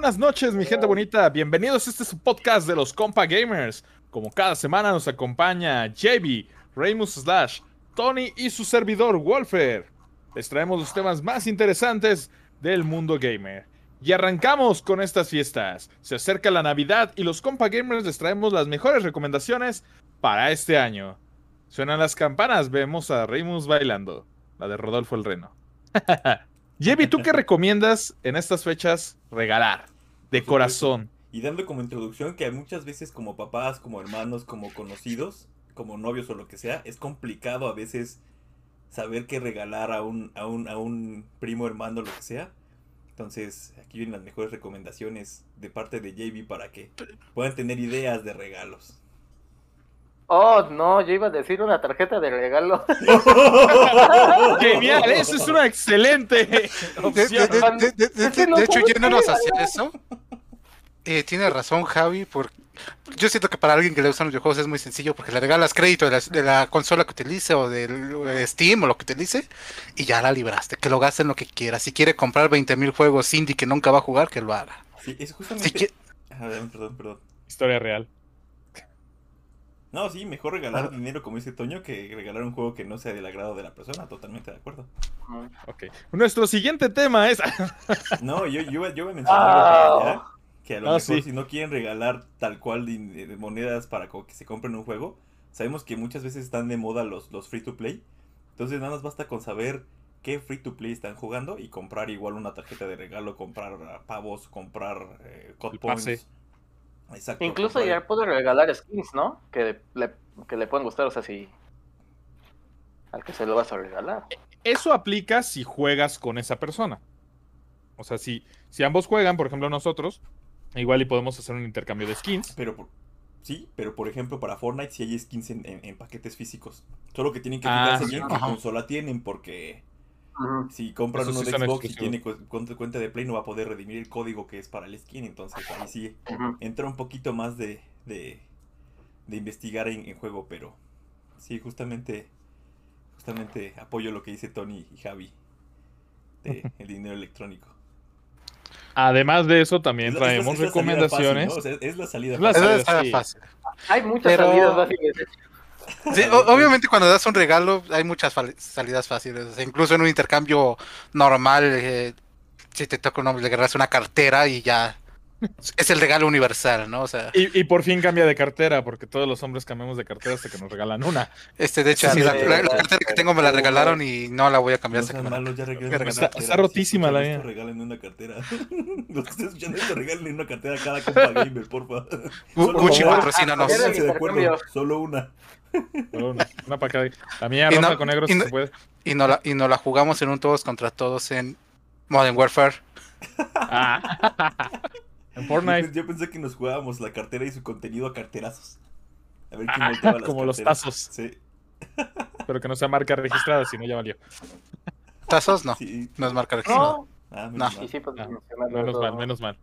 Buenas noches, mi gente bonita. Bienvenidos a este su podcast de los Compa Gamers. Como cada semana nos acompaña JB, Raymus Slash, Tony y su servidor Wolfer. Les traemos los temas más interesantes del mundo gamer. Y arrancamos con estas fiestas. Se acerca la Navidad y los Compa Gamers les traemos las mejores recomendaciones para este año. Suenan las campanas, vemos a Raymus bailando. La de Rodolfo el Reno. Jevi, ¿tú qué recomiendas en estas fechas regalar? De corazón. Y dando como introducción que muchas veces como papás, como hermanos, como conocidos, como novios o lo que sea, es complicado a veces saber qué regalar a un, a un, a un primo, hermano, lo que sea. Entonces, aquí vienen las mejores recomendaciones de parte de JB para que puedan tener ideas de regalos. Oh, no, yo iba a decir una tarjeta de regalo. Genial, eso es una excelente De, opción. de- hecho, yéndonos hacia eso, eh, tiene razón Javi, porque yo siento que para alguien que le gustan los videojuegos es muy sencillo porque le regalas crédito de la, de la consola que utilice o del eh, Steam o lo que utilice y ya la libraste, que lo gaste en lo que quiera. Si quiere comprar 20.000 juegos indie que nunca va a jugar, que lo haga. Sí, es Si justamente... Ah, perdón, perdón. Historia real. No, sí, mejor regalar dinero, como dice Toño, que regalar un juego que no sea del agrado de la persona. Totalmente de acuerdo. Ok. Nuestro siguiente tema es. No, yo, yo, yo voy a mencionar allá, que a lo Ah, mejor sí. si no quieren regalar tal cual din- de monedas para que se compren un juego, sabemos que muchas veces están de moda los, los free to play. Entonces nada más basta con saber qué free to play están jugando y comprar igual una tarjeta de regalo, comprar ah, pavos, comprar eh, code points. Exacto. Incluso ya puedo regalar skins, ¿no? Que le, que le pueden gustar, o sea, si. Al que se lo vas a regalar. Eso aplica si juegas con esa persona. O sea, si, si ambos juegan, por ejemplo nosotros, igual y podemos hacer un intercambio de skins. Pero por- sí, pero por ejemplo para Fortnite sí hay skins en, en- en paquetes físicos. Solo que tienen que Ah, fijarse sí. bien qué consola tienen porque. Si compran Esos uno sí de son Xbox y tiene cu- cuenta, cuenta de Play, no va a poder redimir el código que es para el skin. Entonces ahí sí entra un poquito más de, de, de investigar en, en juego. Pero sí, justamente, justamente apoyo lo que dice Tony y Javi de el dinero electrónico. Además de eso, también Es la- traemos es la salida fácil, recomendaciones. ¿no? O sea, es la salida Es la. Eso fácil. Hay muchas Pero- salidas fáciles. Sí, obviamente cuando das un regalo hay muchas salidas fáciles. o sea, incluso en un intercambio normal, eh, si te toca un le regalas una cartera y ya es el regalo universal, ¿no? O sea, Y, y por fin cambia de cartera, porque todos los hombres cambiamos de cartera hasta que nos regalan una. este de hecho Sí, sí, la, cartera que tengo me la regalaron y no la voy a cambiar No hasta que me la- Está- rotísima Si la mía. regalen una cartera. Los que estén escuchando esto, regalen una cartera a cada compa gamer, porfa. Gucci patrocínanos. Solo una. Una, una para cada. La mía no- con negro y si no- se puede. Y no la, y no la jugamos en un todos contra todos en Modern Warfare. Ah. en Yo, Fortnite, yo pensé que nos jugábamos la cartera y su contenido a carterazos. A ver quién volteaba las como los tazos. Sí, pero que no sea marca registrada, si no ya valió. ¿Tazos? No, sí. no es marca registrada. No, Ah, menos No. mal. y sí, pues Ah, Menos mal, menos mal.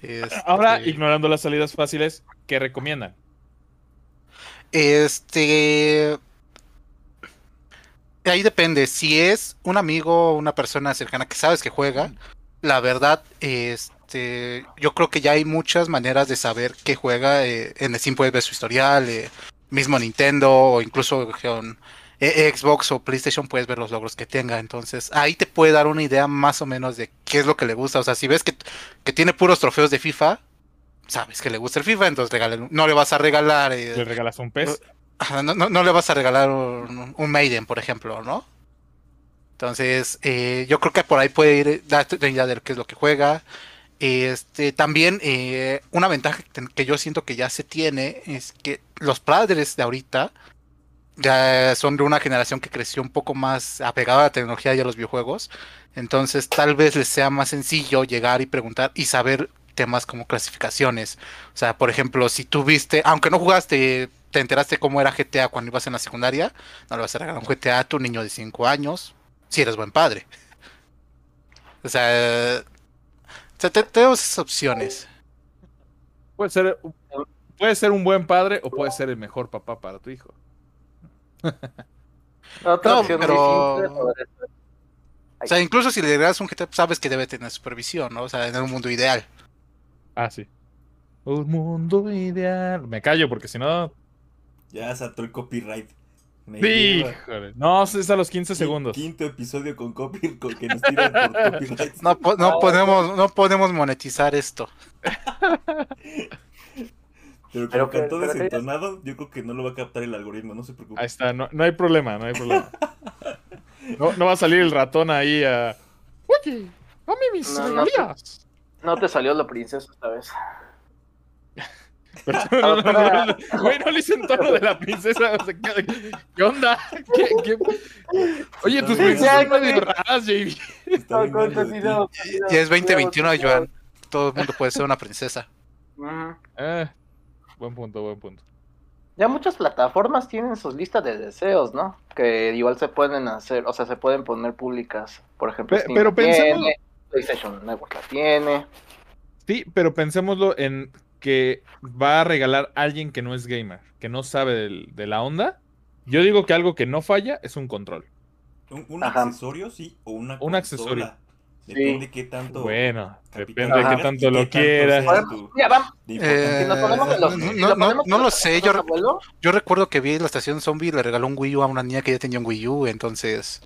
Este, Ahora, ignorando las salidas fáciles, ¿qué recomiendan? Este. Ahí depende. Si es un amigo o una persona cercana que sabes que juega, la verdad, este. Yo creo que ya hay muchas maneras de saber qué juega. eh, en Steam puedes ver su historial, eh, mismo Nintendo o incluso con eh, Xbox o PlayStation puedes ver los logros que tenga. Entonces, ahí te puede dar una idea más o menos de qué es lo que le gusta. O sea, si ves que, que tiene puros trofeos de FIFA, sabes que le gusta el FIFA, entonces regálale- no le vas a regalar. eh, ¿Le regalas un pez? No, no, no le vas a regalar un, un Maiden, por ejemplo, ¿no? Entonces, eh, yo creo que por ahí puede ir, darte una idea de qué es lo que juega. Este, también, eh, una ventaja que yo siento que ya se tiene es que los padres de ahorita ya son de una generación que creció un poco más apegada a la tecnología y a los videojuegos. Entonces, tal vez les sea más sencillo llegar y preguntar y saber temas como clasificaciones. O sea, por ejemplo, si tú viste, aunque no jugaste, te enteraste cómo era GTA cuando ibas en la secundaria, no le vas a regalar un GTA a tu niño de 5 años, si eres buen padre. O sea, o sea, te- tenemos esas opciones. Puede ser, puede ser un buen padre o puede ser el mejor papá para tu hijo. Otra No, pero- O sea, incluso si le regalas un GTA, sabes que debe tener supervisión, ¿no? O sea, en un mundo ideal. Ah, sí. Un mundo ideal. Me callo porque si no. Ya saltó el copyright. Me híjole. No, es a los 15 Qui- segundos. Quinto episodio con copyright con que nos tiran por copyright. No, po- no podemos, no podemos monetizar esto. Pero pero que- desentonado, yo creo que no lo va a captar el algoritmo, no se preocupe. Ahí está, no, no hay problema, no hay problema. No, no va a salir el ratón ahí a. Oye, dame mis No, no, regalías. No te salió la princesa esta vez. Pero no, no, no, Güey, no le dicen tono de la princesa. o sea, ¿qué, qué onda? ¿Qué, qué? Oye, tus princesas son medio raras, JB. Ya es 2021, Joan. Todo el mundo puede ser una princesa. Eh, buen punto, buen punto. Ya muchas plataformas tienen sus listas de deseos, ¿no? Que igual se pueden hacer, o sea, se pueden poner públicas. Por ejemplo, Pe- Steam pero pensemos- tiene, PlayStation Network la tiene. Sí, pero pensémoslo en que va a regalar alguien que no es gamer, que no sabe del- de la onda. Yo digo que algo que no falla es un control. ¿Un, accesorio, sí, o una Un consola? accesorio. Depende qué tanto. Bueno, capital depende de qué tanto lo quieras. Eh, en no, en lo sé, yo- Yo recuerdo que vi la estación zombie y le regaló un Wii U a una niña que ya tenía un Wii U, entonces.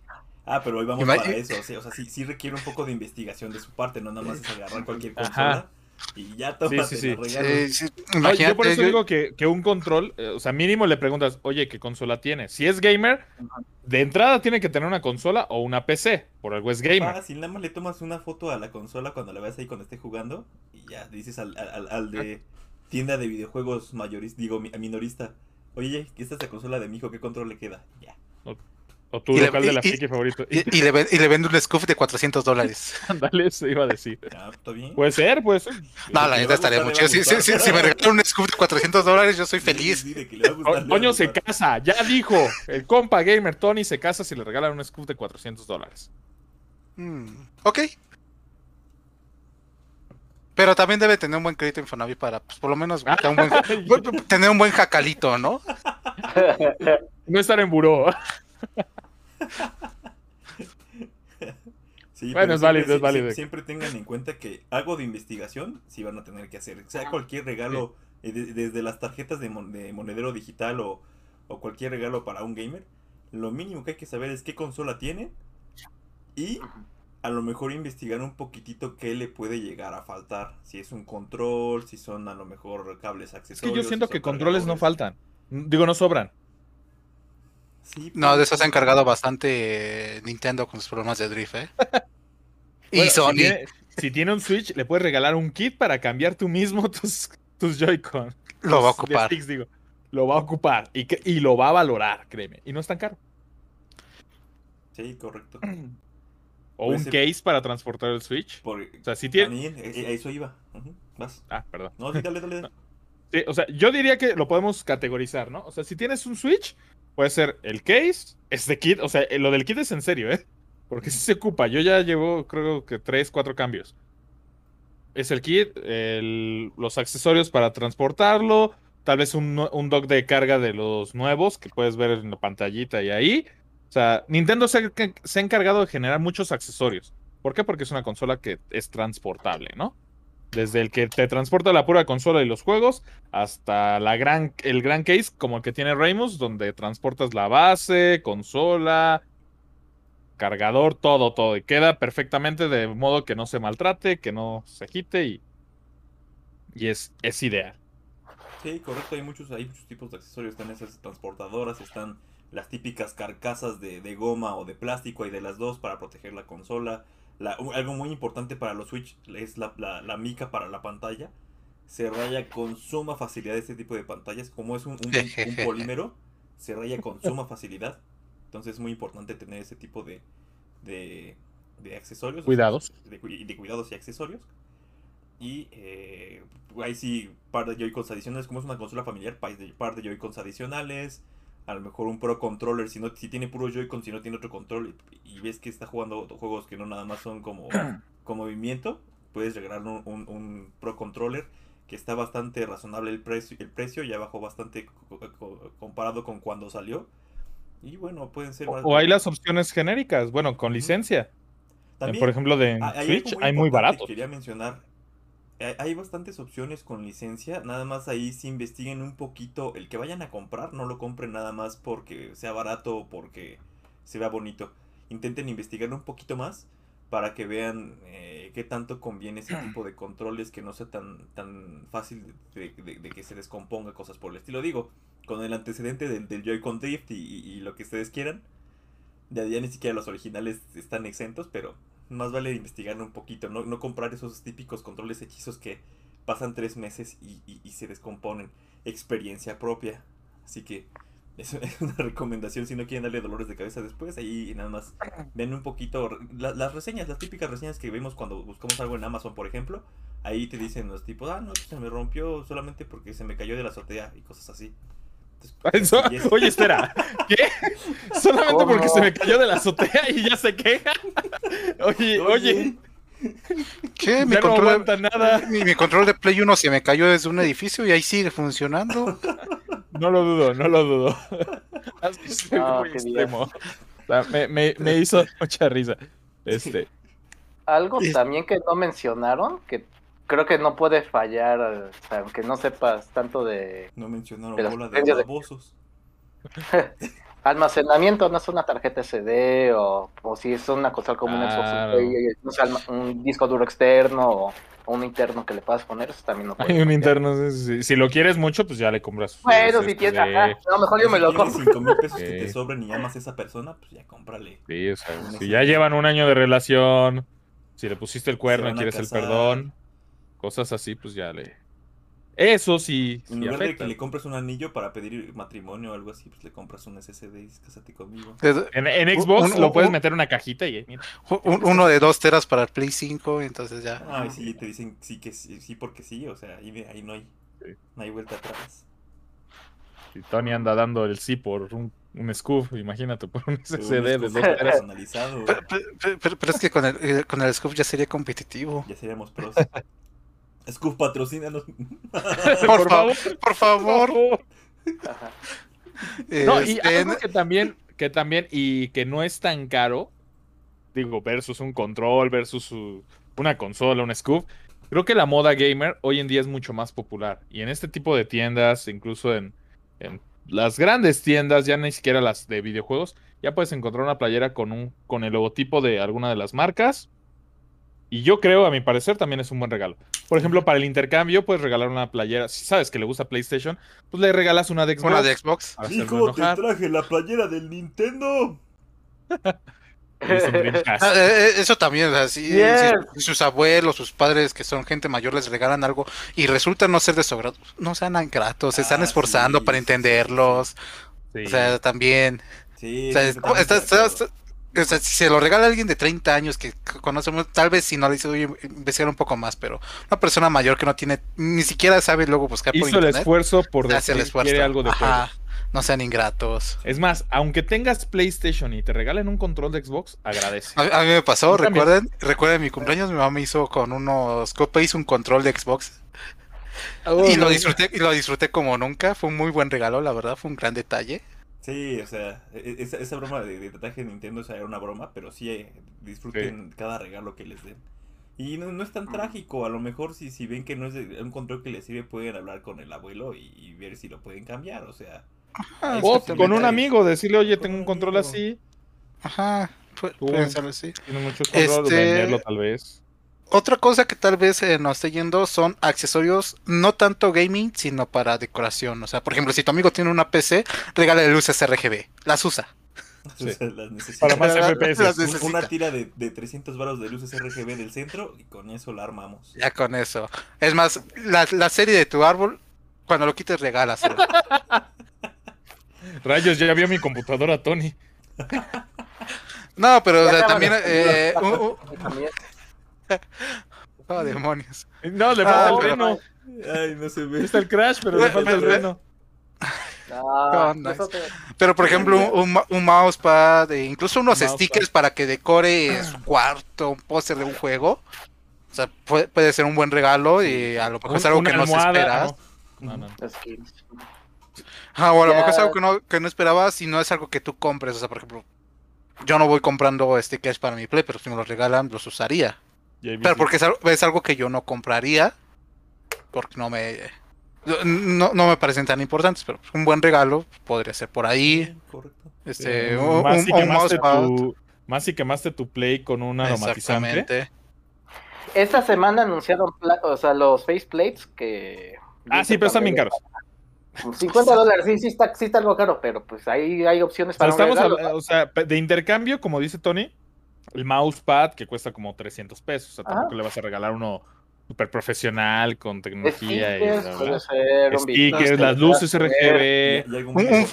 Ah, pero hoy vamos para eso. O sea, o sea, sí, sí requiere un poco de investigación de su parte, no nada más es agarrar cualquier Ajá. consola y ya tómate Sí, sí, sí. Sí, sí, No, yo por eso yo- digo que, que un control, eh, o sea, mínimo le preguntas, oye, ¿qué consola tiene? Si es gamer, de entrada tiene que tener una consola o una PC, por algo es gamer. Fácil, nada más le tomas una foto a la consola cuando la ves ahí cuando esté jugando y ya dices al, al, al de tienda de videojuegos mayorista, digo, mi- minorista. Oye, esta es la consola de mi hijo, ¿qué control le queda? Ya. O tu Y le- local de la y- friki favorito. y, y le, le vende un scoop de 400 dólares. Ándale, eso iba a decir. Ya, ¿está bien? Puede ser, puede ser. No, la le neta estaría mucho. le Si, si, gustar. si- si me regalan un scoop de 400 dólares, yo soy feliz. le le Toño se casa, ya dijo. El compa gamer Tony se casa si le regalan un scoop de 400 dólares. Mm, ok. Pero también debe tener un buen crédito Infonavit para, pues, por lo menos, buscar un buen- tener un buen jacalito, ¿no? No estar en buró. Sí, Bueno, es válido, siempre- es válido. Siempre tengan en cuenta que algo de investigación sí van a tener que hacer. O sea, cualquier regalo, eh, de- desde las tarjetas de, mon- de monedero digital o, o cualquier regalo para un gamer, lo mínimo que hay que saber es qué consola tiene y a lo mejor investigar un poquitito qué le puede llegar a faltar. Si es un control, si son a lo mejor cables Es accesorios. que yo si siento que controles no faltan. Digo, no sobran. Sí, No, de eso se ha encargado bastante eh, Nintendo con sus problemas de drift, ¿eh? y Bueno, Sony. Si tiene, si tiene un Switch, le puedes regalar un kit para cambiar tú mismo tus, tus Joy-Con. Lo va a ocupar. sticks, digo. Lo va a ocupar y, que- y lo va a valorar, créeme. Y no es tan caro. Sí, correcto. O Puede un ser- case para transportar el Switch. Por, O sea, si tiene... también, eh, a eso iba. Vas. Ah, perdón. No, sí, dale, dale. dale. Sí, o sea, yo diría que lo podemos categorizar, ¿no? O sea, si tienes un Switch, puede ser el case, este kit, o sea, eh, lo del kit es en serio, ¿eh? Porque sí se ocupa. Yo ya llevo, creo que tres, cuatro cambios. Es el kit, los accesorios para transportarlo, tal vez un, un dock de carga de los nuevos que puedes ver en la pantallita y ahí. O sea, Nintendo se, se ha encargado de generar muchos accesorios. ¿Por qué? Porque es una consola que es transportable, ¿no? Desde el que te transporta la pura consola y los juegos, hasta la gran, el gran case como el que tiene Ramos, donde transportas la base, consola, cargador, todo, todo. Y queda perfectamente de modo que no se maltrate, que no se agite y, y es, es ideal. Sí, correcto, hay muchos, hay muchos tipos de accesorios, están esas transportadoras, están las típicas carcasas de, de goma o de plástico, hay de las dos para proteger la consola. La- algo muy importante para los Switch es la, la- la mica para la pantalla. Se raya con suma facilidad este tipo de pantallas, como es un, un- un polímero, se raya con suma facilidad. Entonces es muy importante tener ese tipo de, de, de accesorios. Cuidados. De, cu- de cuidados y accesorios. Y eh, ahí sí, par de Joy-Cons adicionales. Como es una consola familiar, par de, par de Joy-Cons adicionales. A lo mejor un Pro Controller, si, no, si tiene puro Joy-Con, si no tiene otro control. Y, y ves que está jugando juegos que no nada más son como con movimiento. Puedes regalar un, un- un Pro Controller que está bastante razonable el precio. El precio ya bajó bastante co- co- comparado con cuando salió. Y bueno, pueden ser... O, más- o hay las opciones genéricas, bueno, con licencia. También- Por ejemplo, de hay Switch muy hay muy baratos. que Quería mencionar. Hay- hay bastantes opciones con licencia, nada más ahí si investiguen un poquito, el que vayan a comprar, no lo compren nada más porque sea barato o porque se vea bonito. Intenten investigar un poquito más para que vean eh, qué tanto conviene ese tipo de controles, que no sea tan, tan fácil de, que se descomponga cosas por el estilo. Digo, con el antecedente del, Joy-Con Drift y lo que ustedes quieran, ya, ya ni siquiera los originales están exentos, pero más vale investigar un poquito, no, no comprar esos típicos controles hechizos que pasan tres meses y, y- y se descomponen. Experiencia propia. Así que es una recomendación si no quieren darle dolores de cabeza después. Ahí nada más ven un poquito la- las reseñas, las típicas reseñas que vemos cuando buscamos algo en Amazon, por ejemplo. Ahí te dicen los tipos, ah, no, se me rompió solamente porque se me cayó de la azotea y cosas así. Eso- Oye, espera. ¿Qué? Solamente ¿Cómo? porque se me cayó de la azotea y ya se queja. Oye, oye, ¿Qué? Mi ya no control, aguanta nada. mi, mi control de Play 1 se me cayó desde un edificio y ahí sigue funcionando. No lo dudo, no lo dudo. Ah, muy extremo. O sea, me, me- me hizo mucha risa. Este, Algo Es- también que no mencionaron, que creo que no puede fallar, o sea, aunque no sepas tanto de No mencionaron De bola de de- babosos. almacenamiento, no es una tarjeta SD o, o si es una cosa como un. Xbox, no alma- un disco duro externo o, o un interno que le puedas poner, eso también no puede hay un interno. Si, si lo quieres mucho, pues ya le compras. Bueno, si tienes, ajá, a lo mejor yo me lo Si tienes compro. 5 mil pesos que te sobren y amas a esa persona, pues ya cómprale. Sí, o sea, Un si ya llevan un año de relación, si le pusiste el cuerno y quieres el perdón, cosas así, pues ya le. Eso sí, En sí lugar de que le compres un anillo para pedir matrimonio o algo así, pues le compras un SSD y dices, cásate conmigo. En, en Xbox Un- lo un- puedes un- meter en una cajita y mira. Un- uno de dos teras para el Play 5, entonces ya. Ay, sí, te dicen sí que sí, sí porque sí, o sea, ahí, ahí no hay Sí. no hay vuelta atrás. Si Tony anda dando el sí por un, un scoop, imagínate, por un SSD de dos scoop teras. personalizado, Pero, pero- pero- pero es que con el, eh, con el scoop ya sería competitivo. ya seríamos pros. Scoop patrocínanos. Por, favor, por favor. No, y Este, algo que también, que también, y que no es tan caro, digo, versus un control, versus su- una consola, un scoop. Creo que la moda gamer hoy en día es mucho más popular. Y en este tipo de tiendas, incluso en, en las grandes tiendas, ya ni siquiera las de videojuegos, ya puedes encontrar una playera con un, con el logotipo de alguna de las marcas. Y yo creo, a mi parecer, también es un buen regalo. Por ejemplo, para el intercambio, puedes regalar una playera. Si sabes que le gusta PlayStation, pues le regalas una de Xbox. una de Xbox. Hijo, te traje la playera del Nintendo. Ah, eh, eh, eso también, o sea, si, Yes. si sus abuelos, sus padres que son gente mayor les regalan algo y resulta no ser de su no sean ingratos, se están Ah, esforzando sí, para entenderlos. Sí. O sea, también. Sí, O sea, sí, es- está- o sea, si se lo regala alguien de 30 años que conocemos, tal vez si no le dice, oye, investigar un poco más, pero una persona mayor que no tiene, ni siquiera sabe luego buscar por Hizo el internet, esfuerzo por el decir esfuerzo. quiere algo de juego. No sean ingratos. Es más, aunque tengas PlayStation y te regalen un control de Xbox, agradece. A, a mí me pasó, recuerden, recuerden mi cumpleaños, mi mamá me hizo con unos copas un control de Xbox y lo disfruté y lo disfruté como nunca, fue un muy buen regalo, la verdad, fue un gran detalle. Sí, o sea, e- e- esa, esa broma de, de traje de Nintendo o sea, era una broma, pero sí eh, disfruten cada regalo que les den. Y no, no es tan trágico, a lo mejor si, si ven que no es de- un control que les sirve, pueden hablar con el abuelo y, y ver si lo pueden cambiar, o sea. O con un amigo, decirle, oye, tengo un control amigo. así, Ajá, pu- Tú- pueden ser así. tiene muchos controles, Este- venderlo tal vez. Otra cosa que tal vez eh, nos esté yendo son accesorios, no tanto gaming, sino para decoración. O sea, por ejemplo, si tu amigo tiene una PC, regálale luces RGB. Las usa. Sí. las necesita. Para más Las FPS. Una tira de, de 300 varos de luces RGB del centro y con eso la armamos. Ya con eso. Es más, la, la serie de tu árbol, cuando lo quites, regálaselo. Rayos, ya vio mi computadora, Tony. No, pero o sea, también... eh, un- un- También. Oh, demonios. No, le falta Ah, el pero- reno. Ay, no se ve. está el crash, pero le falta el reno. No, Oh, nice. eso te- Pero por ejemplo, un, mousepad, e incluso unos Mousepad. stickers para que decore su cuarto, un póster de un juego. O sea, puede, puede ser un buen regalo y a lo mejor es algo que no se espera. No, no, no. Ah, o a lo mejor es algo que no, que no esperabas y no es algo que tú compres. O sea, por ejemplo, yo no voy comprando stickers para mi play, pero si me los regalan, los usaría. Pero porque es algo, es algo que yo no compraría porque no me no, no me parecen tan importantes, pero un buen regalo podría ser por ahí. Correcto. Este, Eh, un, más, un- si un quemaste tu, más si quemaste tu play con un aromatizante. Exactamente. Esta semana anunciaron o sea, los faceplates que... Ah, sí, pero están bien caros. 50 dólares, sí, sí está, sí está algo caro, pero pues ahí hay opciones O sea, para un estamos regalo. habla- o sea, de intercambio, como dice Tony, el mousepad que cuesta como 300 pesos. O sea, Ajá. tampoco le vas a regalar uno super profesional con tecnología y Stickers, puede ser, las luces. RGB.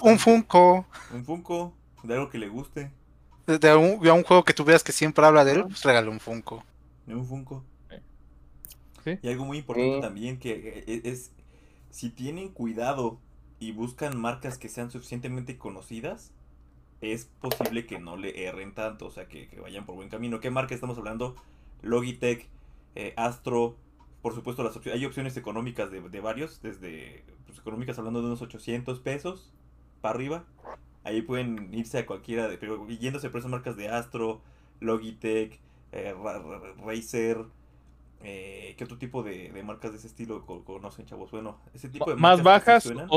Un, Funko Un Funko de algo que le guste. de, de un, de un juego que tú veas que siempre habla de él, pues regale un Funko. de Un Funko. Sí. Y algo muy importante Sí. también que eh, es, si tienen cuidado y buscan marcas que sean suficientemente conocidas, es posible que no le erren tanto, o sea, que, que vayan por buen camino. ¿Qué marca estamos hablando? Logitech, eh, Astro, por supuesto las opciones, hay opciones económicas de, de varios, desde pues, económicas hablando de unos 800 pesos para arriba. Ahí pueden irse a cualquiera, de, pero yéndose por esas marcas de Astro, Logitech, eh, Ra- Ra- Razer, eh, ¿qué otro tipo de, de marcas de ese estilo co- conocen, chavos? Bueno, ese tipo de Más marcas bajas, suenan.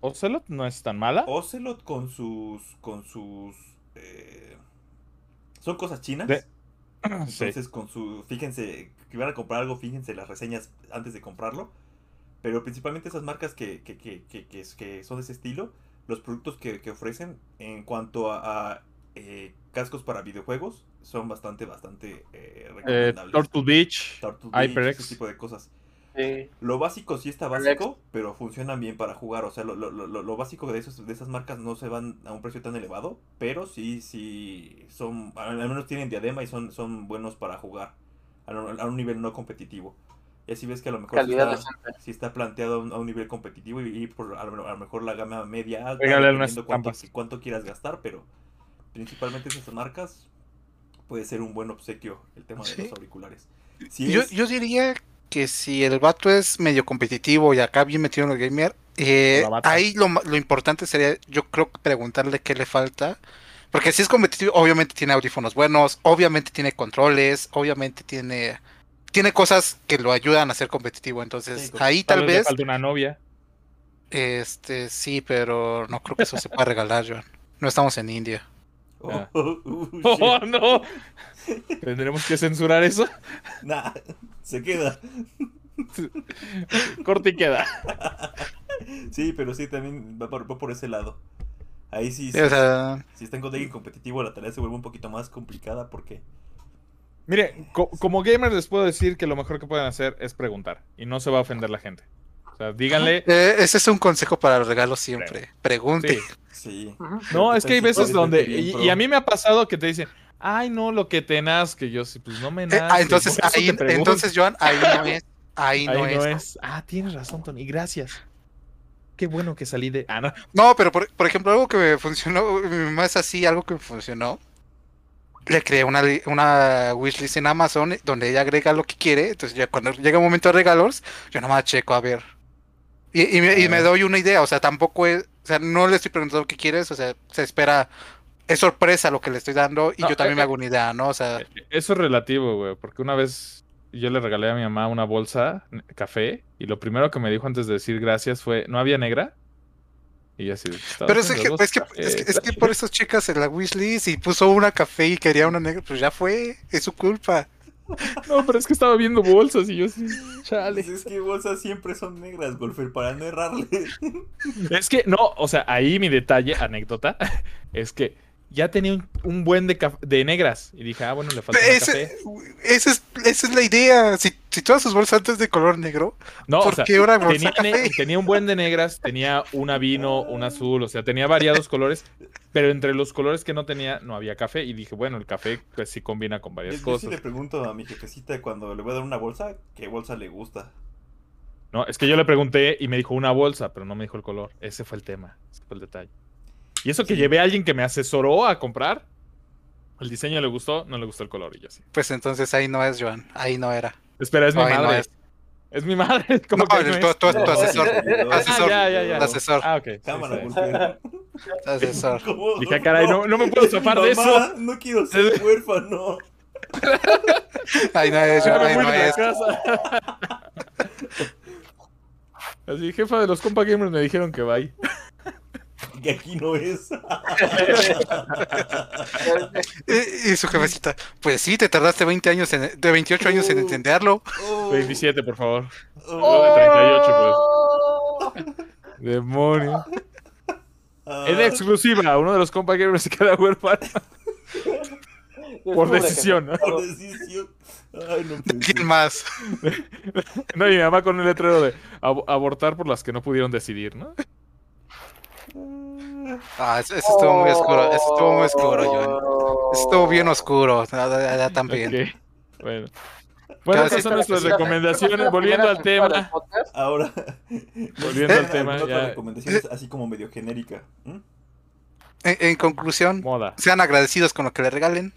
Ocelot. No es tan mala. Ocelot con sus. con sus. eh, son cosas chinas. De- Sí. Entonces, con su. Fíjense, que van a comprar algo, fíjense las reseñas antes de comprarlo. Pero principalmente esas marcas que, que, que, que, son de ese estilo, los productos que, que ofrecen en cuanto a, a, eh, cascos para videojuegos son bastante, bastante eh, Eh, recomendables. Turtle Beach, Turtle Beach, HyperX. ese tipo de cosas. Sí. Lo básico sí está Alex. básico, pero funcionan bien para jugar. O sea, lo, lo, lo, lo básico de, esos, de esas marcas no se van a un precio tan elevado, pero sí, sí, son, al menos tienen diadema y son, son buenos para jugar a, un- a un nivel no competitivo. Y así ves que a lo mejor sí está, sí está planteado a un, a un nivel competitivo y, y por, a, lo, a lo mejor la gama media alta, cuánto, cuánto quieras gastar, pero principalmente esas marcas puede ser un buen obsequio el tema de Sí. los auriculares. Si Yo, es- yo diría que si el vato es medio competitivo y acá bien metido en el gamer, eh, ahí lo, lo importante sería, yo creo, preguntarle qué le falta. Porque si es competitivo, obviamente tiene audífonos buenos, obviamente tiene controles, obviamente tiene, tiene cosas que lo ayudan a ser competitivo. Entonces, Sí, ahí tal, le vez, falta una novia. este, sí, pero no creo que eso se pueda regalar, Joan. No estamos en India. Oh, Ah. oh. ¡Oh, no! ¿Tendremos que censurar eso? Nah, se queda. Corte y queda. Sí, pero sí, también va por, va por ese lado. Ahí sí, Sí, sí, o sea, si están con alguien competitivo, la tarea se vuelve un poquito más complicada porque... Mire, co- como gamer les puedo decir que lo mejor que pueden hacer es preguntar. Y no se va a ofender la gente. O sea, díganle. eh, ese es un consejo para los regalos siempre. Pregunte. Sí. No, es que hay veces donde. Y a mí me ha pasado que te dicen, ay, no, lo que te nazca. Yo sí, pues no me Eh, nace. ah, entonces, ahí, entonces, Joan, ahí no es. Ahí, Ahí no, es. es. Ah, tienes razón, Tony. Gracias. Qué bueno que salí de. Ah, no. No, pero por, por ejemplo, algo que me funcionó, mi mamá es así, algo que me funcionó. Le creé una, una wishlist en Amazon donde ella agrega lo que quiere. Entonces, ya cuando llega un momento de regalos, yo nada más checo a ver. Y, y me, y me Ah. doy una idea, o sea, tampoco es. O sea, no le estoy preguntando qué quieres, o sea, se espera. Es sorpresa lo que le estoy dando y No, yo también eh, me hago una idea, ¿no? O sea, Eso es relativo, güey. Porque una vez yo le regalé a mi mamá una bolsa café. Y lo primero que me dijo antes de decir gracias fue: ¿no había negra? Y yo así. "Estaba pero es que, es que, cafés". es que, es que por esas chicas en la wishlist y puso una café y quería una negra, pues ya fue, es su culpa. No, pero es que estaba viendo bolsas y yo sí. Chale. Pues es que bolsas siempre son negras, Golfer, para no errarle. Es que no, o sea, ahí mi detalle, anécdota, es que ya tenía un, un buen de, negras. Y dije, ah, bueno, le falta un Ese- café. esa, es, esa es la idea. Si, si todas sus bolsas antes de color negro, No, ¿por o sea, qué ahora tenía, café? tenía un buen de negras, tenía una vino, un azul, o sea, tenía variados colores, pero entre los colores que no tenía no había café. Y dije, bueno, el café pues sí combina con Yo, varias yo sí cosas. le pregunto a mi jefecita cuando le voy a dar una bolsa, ¿qué bolsa le gusta? No, es que yo le pregunté y me dijo una bolsa, pero no me dijo el color. Ese fue el tema, ese fue el detalle. Y eso que Sí. llevé a alguien que me asesoró a comprar, el diseño le gustó, no le gustó el color y yo sí. Pues entonces ahí no es, Joan. Ahí no era. Espera, es mi no madre. es. es. mi madre. ¿Cómo No, que no tu, es? tu- asesor. Ah, asesor. ya, ya, ya. Asesor. Ah, ok. Cámara, sí. Asesor. ¿Cómo? Dije, "Ah, caray, no, no me puedo zafar de eso. No quiero ser huérfano. Ahí no es, Joan. Ahí no es. Así, jefa de los compa gamers me dijeron que bye. Que aquí no es. Y, y su jefecita, pues sí, te tardaste 20 años en, de 28 años en entenderlo. Oh, 27, por favor. oh, de 38, pues. Demonio. ah, Es de exclusiva. Uno de los compa gamers se queda huérfano por decisión. ¿no? Por decisión. Ay, no ¿Quién más? No, y mi mamá con un letrero de ab- abortar por las que no pudieron decidir, ¿no? Ah, eso, eso estuvo muy oscuro, eso estuvo muy oscuro, Joan. Eso estuvo bien oscuro, nada, nada tan bien. Ok, Bueno. Bueno, estas son nuestras recomendaciones. Volviendo al tema. Ahora. Volviendo al tema, ya. recomendación es así como medio genérica. ¿Mm? En, en conclusión, Moda. sean agradecidos con lo que le regalen.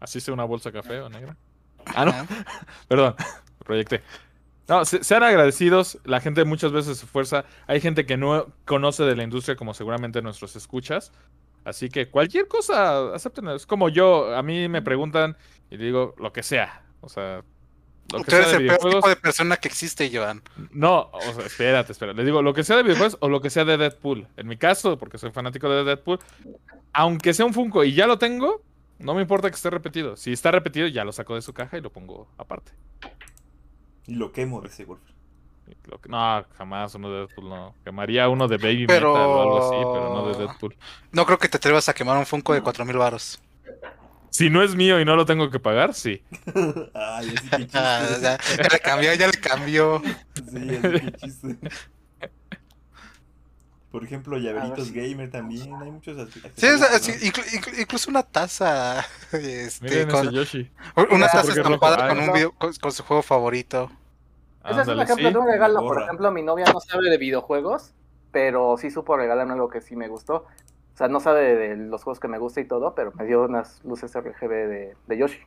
Así sea una bolsa café o negra. Ah, no. Perdón, proyecté. No, se- sean agradecidos. La gente muchas veces se esfuerza. Hay gente que no conoce de la industria, como seguramente nuestros escuchas. Así que cualquier cosa, acepten. Es como yo, a mí me preguntan y digo lo que sea. O sea, lo que sea de el peor tipo de persona que existe, Joan. No, o sea, espérate, espérate. Le digo lo que sea de videojuegos o lo que sea de Deadpool. En mi caso, porque soy fanático de Deadpool, aunque sea un Funko y ya lo tengo, no me importa que esté repetido. Si está repetido, ya lo saco de su caja y lo pongo aparte. Y lo quemo de ese golf. Lo que- no, jamás uno de Deadpool, no. Quemaría uno de Baby Pero- Metal o algo así, pero no de Deadpool. No creo que te atrevas a quemar un Funko de 4000 varos. Si no es mío y no lo tengo que pagar, sí. Ay, así que chiste. ya, ya le cambió, ya le cambió. Sí, así que chiste. Por ejemplo, llaveritos sí. gamer también. Hay muchos así. Sí, inclu- inclu- incluso una taza. Este, Miren con- ese Yoshi. una taza es estampada con, un video, con, con su juego favorito. Ese es un ejemplo sí. de un regalo. Por ejemplo, mi novia no sabe de videojuegos, pero sí supo regalarme algo que sí me gustó. O sea, no sabe de los juegos que me gusta y todo, pero me dio unas luces RGB de, de Yoshi.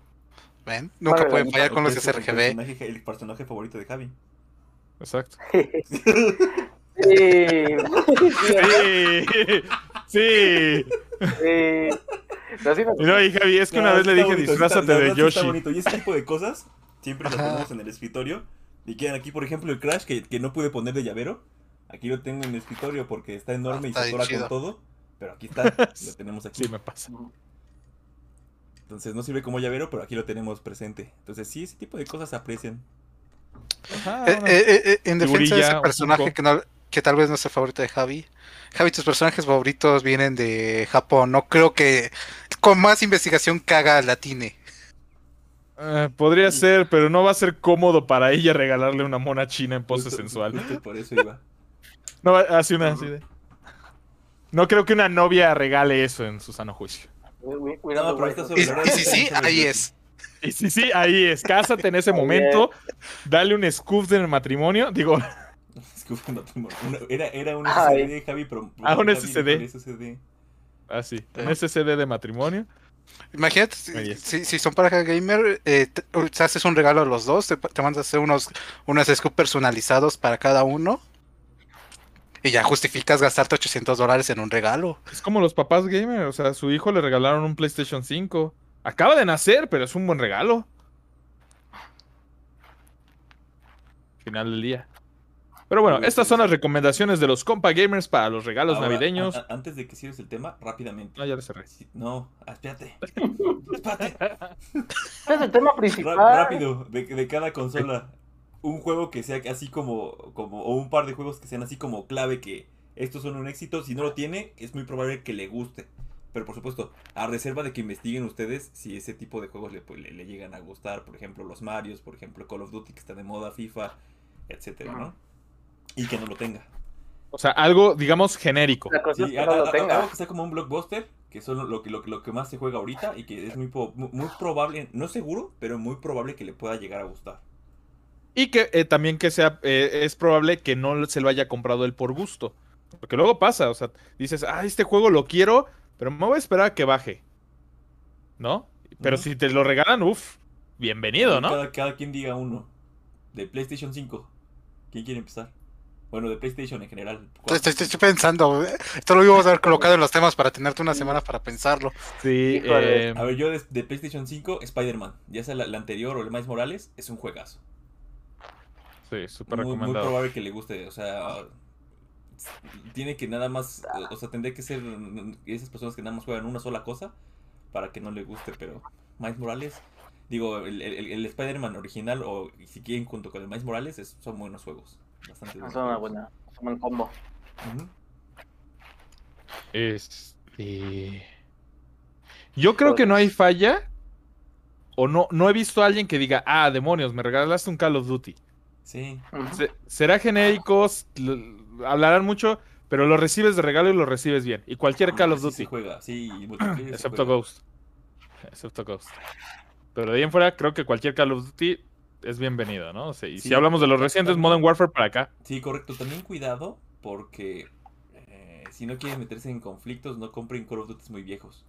¿Ven? Nunca Vale, pueden la fallar con los Es el sRGB. personaje, el personaje favorito de Javi. Exacto. Sí. Sí, sí. Sí. Pero sí me no, y Javi, es que una No, vez le dije disfrázate de está Yoshi. bonito. Y ese tipo de cosas siempre las Ajá. ponemos en el escritorio. Y quedan aquí, por ejemplo, el Crash que, que no pude poner de llavero. Aquí lo tengo en el escritorio porque está enorme y Está se chido. con todo. Pero aquí está, lo tenemos aquí. Sí, me pasa. Entonces no sirve como llavero, pero aquí lo tenemos presente. Entonces sí, ese tipo de cosas se aprecian. Ajá, Eh, eh, eh, en defensa de ese personaje que, no- que tal vez no es el favorito de Javi. Javi, tus personajes favoritos vienen de Japón. No creo que con más investigación que haga latine. Eh, podría ser, pero no va a ser cómodo para ella regalarle una mona china en pose Justo- sensual. justo por eso iba. No, hace una así de. No creo que una novia regale eso en su sano juicio. No, pero Y, y si sí, ahí es. Y sí, sí, ahí es. Cásate en ese momento. Dale un scoop en el matrimonio. Digo, era, era un Ay. SSD, Javi, pero... Ah, un SSD. SSD. así. Un SSD de matrimonio. Imagínate, si, si- son pareja gamer, eh, te, haces un regalo a los dos, te, te mandas a hacer unos, unos scoops personalizados para cada uno. Y ya justificas gastarte 800 dólares en un regalo. Es como los papás gamer. O sea, a su hijo le regalaron un PlayStation 5. Acaba de nacer, pero es un buen regalo. Final del día. Pero bueno, estas son las recomendaciones de los compa gamers para los regalos Ahora, navideños. a- a- antes de que cierres el tema, rápidamente. No, ya le cerré. No, ah, espérate. Espérate. Este es el tema Ra- principal. rápido, de, de cada consola. Un juego que sea así como, como. O un par de juegos que sean así como clave que estos son un éxito. Si no lo tiene, es muy probable que le guste. Pero por supuesto, a reserva de que investiguen ustedes si ese tipo de juegos le, pues, le, le llegan a gustar. Por ejemplo, los Marios, por ejemplo, Call of Duty que está de moda, FIFA, etcétera, ¿no? Y que no lo tenga. O sea, algo, digamos, genérico. La cosa es que no a- lo a- tenga. algo que sea como un blockbuster, que son lo que, lo, que- lo que más se juega ahorita y que es muy, probable, no seguro, pero muy probable que le pueda llegar a gustar. Y que eh, también que sea, eh, es probable que no se lo haya comprado él por gusto. Porque luego pasa, o sea, dices, ah, este juego lo quiero, pero me voy a esperar a que baje. ¿No? Pero si te lo regalan, uff, bienvenido, ¿no? Cada, cada quien diga uno. De PlayStation 5. ¿Quién quiere empezar? Bueno, de PlayStation en general. Estoy, estoy- estoy pensando, esto lo íbamos a haber colocado en los temas para tenerte una semana para pensarlo. Sí, eh, A ver, yo de, de PlayStation 5, Spider-Man. Ya sea la, la anterior o el Miles Morales, es un juegazo. Sí, súper muy, muy recomendado. probable que le guste. O sea, tiene que nada más. O sea, tendría que ser esas personas que nada más juegan una sola cosa para que no le guste. Pero Miles Morales, digo, el, el, el Spider-Man original, o si quieren, junto con el Miles Morales, es- son buenos juegos. Bastante. Es una buena, es un buen combo. Ujú. Este. Yo creo que no hay falla. O no, no he visto a alguien que diga, ah, demonios, me regalaste un Call of Duty. Sí. Se- será genéricos, hablarán mucho, pero lo recibes de regalo y lo recibes bien. Y cualquier Call of Sí Duty, se juega, sí. excepto juega. Ghost. Excepto Ghost. Pero de ahí en fuera, creo que cualquier Call of Duty es bienvenido, ¿no? Y si hablamos de los recientes, también. Modern Warfare para acá. Sí, correcto. También cuidado porque eh, si no quieren meterse en conflictos, no compren Call of Duty muy viejos.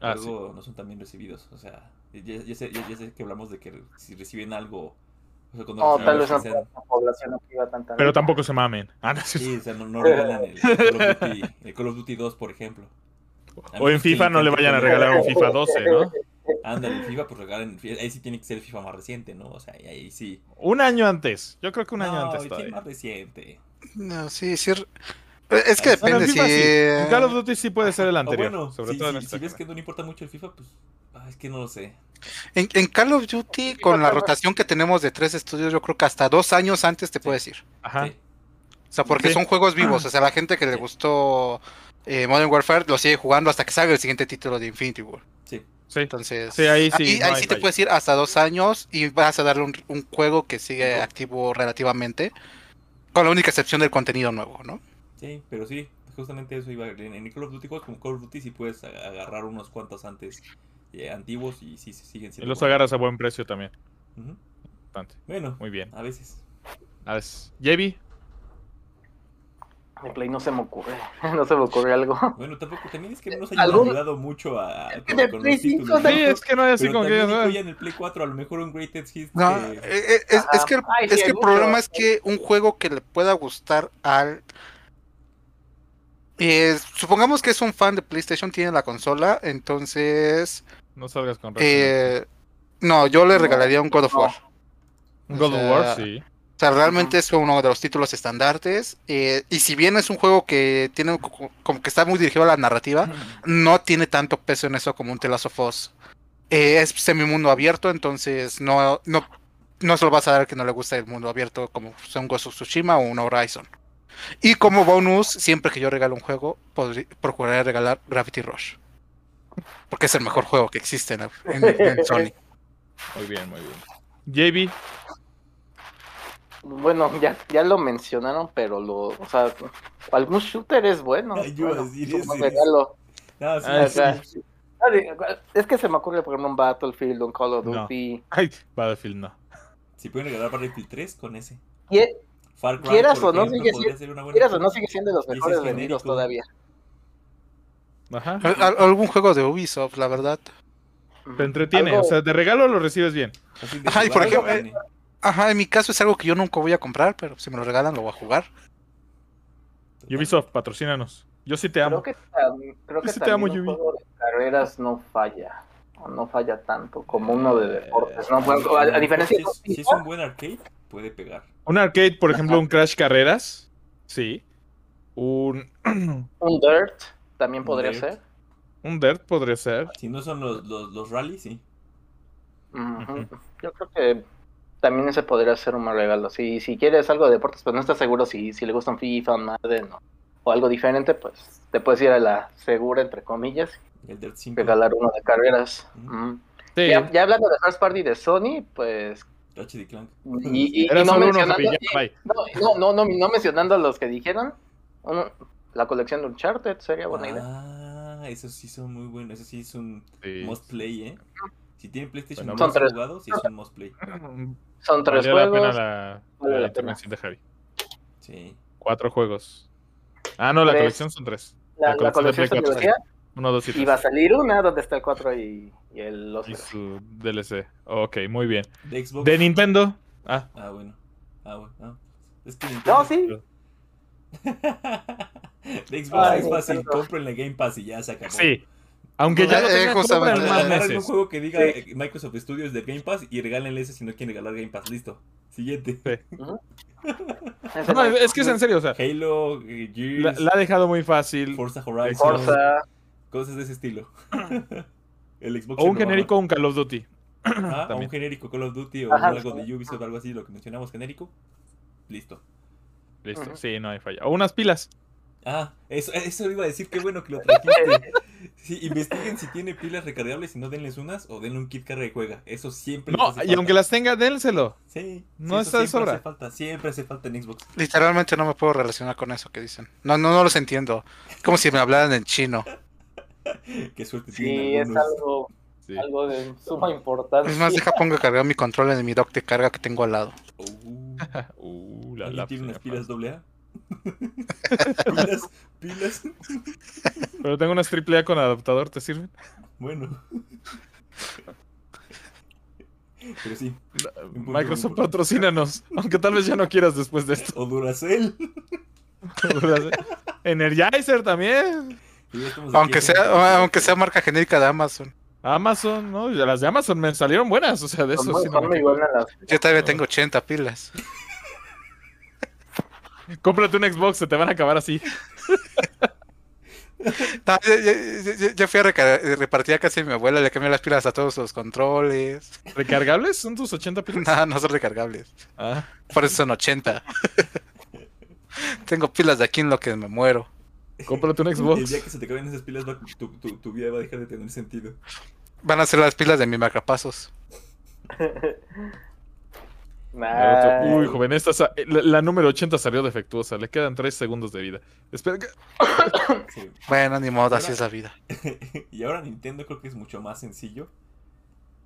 Ah, Luego no son tan bien recibidos. O sea, ya, ya sé, ya- ya sé que hablamos de que si reciben algo... O sea, cuando No, reciben tal vez sean- la población no iba tanta. Pero tampoco se mamen. Ah, no, sí. Sí, o sea, no, no regalan el, el Call of Duty, el Call of Duty 2, por ejemplo. O en FIFA no le vayan a regalar un FIFA 12, ¿no? Ándale, en FIFA, pues regalen. Ahí sí tiene que ser el FIFA más reciente, ¿no? O sea, ahí, ahí sí. Un año antes. Yo creo que un año antes todavía. más reciente. No, sí, sí. Es que Ah, Bueno, depende en FIFA si. sí. En Call of Duty sí puede ser el O anterior. bueno, sobre si, todo en si- esta si ves que no le importa mucho el FIFA, pues. ah, es que no lo sé. En, en Call of Duty, con la rotación que tenemos de tres estudios, yo creo que hasta dos años antes te puedo decir. Ajá. Sí. O sea, porque Sí. son juegos vivos. O sea, la gente que le gustó eh, Modern Warfare lo sigue jugando hasta que salga el siguiente título de Infinity War. Sí. Entonces, Sí, ahí sí, ahí, no ahí hay sí te puedes ir hasta dos años y vas a darle un, un juego que sigue activo relativamente, con la única excepción del contenido nuevo, ¿no? Sí, pero sí, justamente eso iba. En, en Call of Duty, juegos como Call of Duty, sí puedes agarrar unos cuantos antes eh, antiguos y sí, sí siguen Y siendo. los buenos. agarras a buen precio también. Bastante. Bueno, Muy bien. a veces. A JB. De Play no se me ocurre. No se me ocurre algo. Bueno, tampoco, también es que no nos ha ¿Algún- ayudado mucho a, con, De con Play los cinco, títulos. de- Sí, es que no es así como que ya en el Play 4 a lo mejor un Greatest Hits No, que... eh, eh, es, es que el, Ay, sí, es que hay el problema es que un juego que le pueda gustar al... eh, supongamos que es un fan de PlayStation, tiene la consola, entonces... No salgas con eh, no, yo le No, regalaría un God of no. War. Un God o of War, sí. O sea, realmente es uno de los títulos estandartes. eh, y si bien es un juego que tiene co- como que está muy dirigido a la narrativa, no tiene tanto peso en eso como un The Last of Us. Eh, es semimundo abierto, entonces no, no, no se lo vas a dar que no le gusta el mundo abierto como son Ghost of Tsushima o un Horizon. Y como bonus, siempre que yo regalo un juego, procuraré regalar Gravity Rush. Porque es el mejor juego que existe en, en- en Sony. Muy bien, muy bien. JB. Bueno, ya, ya lo mencionaron, pero lo, o sea, algún shooter es bueno. Ay, yo Bueno, decir regalo. No, sí, Ah, sí. ah, de- Es que se me ocurre por ejemplo un Battlefield, un Call of No. Duty. Ay, Battlefield no. Si pueden regalar Battlefield 3 con ese. Y- Far Cry, Quieras o no, sigue siendo- Quieras o no, sigue de los mejores es vendidos todavía. Ajá. Al- al- algún juego de Ubisoft, la verdad. Te entretiene. Algo- O sea, de regalo lo recibes bien. Fácil de Ajá, y jugar, por ejemplo. Ajá, en mi caso es algo que yo nunca voy a comprar, pero si me lo regalan lo voy a jugar. Ubisoft, patrocínanos. Yo sí te amo. Creo que, tam- creo que Yo sí te amo, también un juego de carreras no falla. O no falla tanto como uno de deportes. ¿no? Bueno, a, a diferencia si de es, si es un buen arcade, puede pegar. Un arcade, por ejemplo, un Crash Carreras. Sí. Un, un Dirt también Un podría Dirt. ser. un Dirt podría ser. Si no son los, los, los rallies, sí. Yo creo que también ese podría ser un mal regalo. Si, si quieres algo de deportes, pues no estás seguro si, si le gustan FIFA, Madden o, o algo diferente, pues te puedes ir a la segura, entre comillas, El Dirt 5. regalar uno de carreras. Sí. Ya, ya hablando de First Party de Sony, pues. Y Clank. Y, no, mencionando, Javi, ya, bye. no, no, no, no, no mencionando los que dijeron, uno- la colección de Uncharted sería buena idea. Ah, esos sí son muy buenos. Eso sí es un Sí. must play, ¿eh? Si tienen PlayStation Bueno, no son los han tres. jugado, sí es un must play. Son tres Valió la pena juegos. la, Vale la la intervención de Javi. Sí. Cuatro juegos. Ah, no, la Tres. colección son tres. La, la la colección de colección decía, Uno, dos y y va a salir una donde está el 4 y, y el otro. Y su DLC. Ok, muy bien. De Xbox. De Nintendo. Ah, Ah, bueno. Ah, bueno. ah. Es que Nintendo- No, sí. De Xbox Ay, es fácil. Nintendo. Cómprenle Game Pass y ya se acabó. sí. Aunque ya Eh, lo eh, tengan, justamente, compren más Agarren un meses. juego que diga Sí. eh, Microsoft Studios de Game Pass y regálenle ese si no quieren regalar Game Pass. Listo. Siguiente. No, es que es en serio, o sea, Halo, eh, la, Gears, la ha dejado muy fácil. Forza Horizon, Forza. cosas de ese estilo. El Xbox O un genérico, un Call of Duty. Ah, o también. un genérico Call of Duty o Ajá, algo sí. de Ubisoft, algo así, lo que mencionamos genérico. Listo. Listo, Ujú. sí, no hay falla. O unas pilas. Ah, eso, eso iba a decir, qué bueno que lo trajiste. Sí, investiguen si tiene pilas recargables y no denles unas o denle un kit carga y juega. Eso siempre No, hace y aunque las tenga, dénselo. Sí, no sí, está de siempre sobra. Hace falta, siempre hace falta en Xbox. Literalmente no me puedo relacionar con eso que dicen. No, no, no los entiendo. Es como si me hablaran en chino. Qué suerte Sí, tienen es algo, Sí. algo de suma importancia. Es más, deja pongo a cargar mi control en mi dock de carga que tengo al lado. Uh, Uh, la, ¿Alguien la, tiene unas pilas doble A? pilas, pilas. Pero tengo unas AAA con adaptador, ¿te sirven? Bueno. Pero sí. Microsoft patrocínanos. Aunque tal vez ya no quieras después de esto. O Duracell. Energizer también. Aquí Aunque sea, aunque sea marca genérica de Amazon. Amazon, ¿no? Las de Amazon me salieron buenas. O sea, de Son eso muy, sí no me las. Yo todavía tengo 80 pilas. Cómprate un Xbox, se te van a acabar así. No, ya fui a recar- repartir a casa de mi abuela, le cambié las pilas a todos los controles. ¿Recargables? ¿Son tus 80 pilas? No, no son recargables. Ah, Por eso son 80. Tengo pilas de aquí en lo que me muero. cómprate un El Xbox. día que se te acaben esas pilas, va- tu, tu, tu vida va a dejar de tener sentido. Van a ser las pilas de mi marcapasos. Nah, Uy, joven, esta sa- la, la número 80 salió defectuosa. Le quedan 3 segundos de vida. Espera que... Sí. Bueno, ni modo, así es la vida. y ahora Nintendo creo que es mucho más sencillo.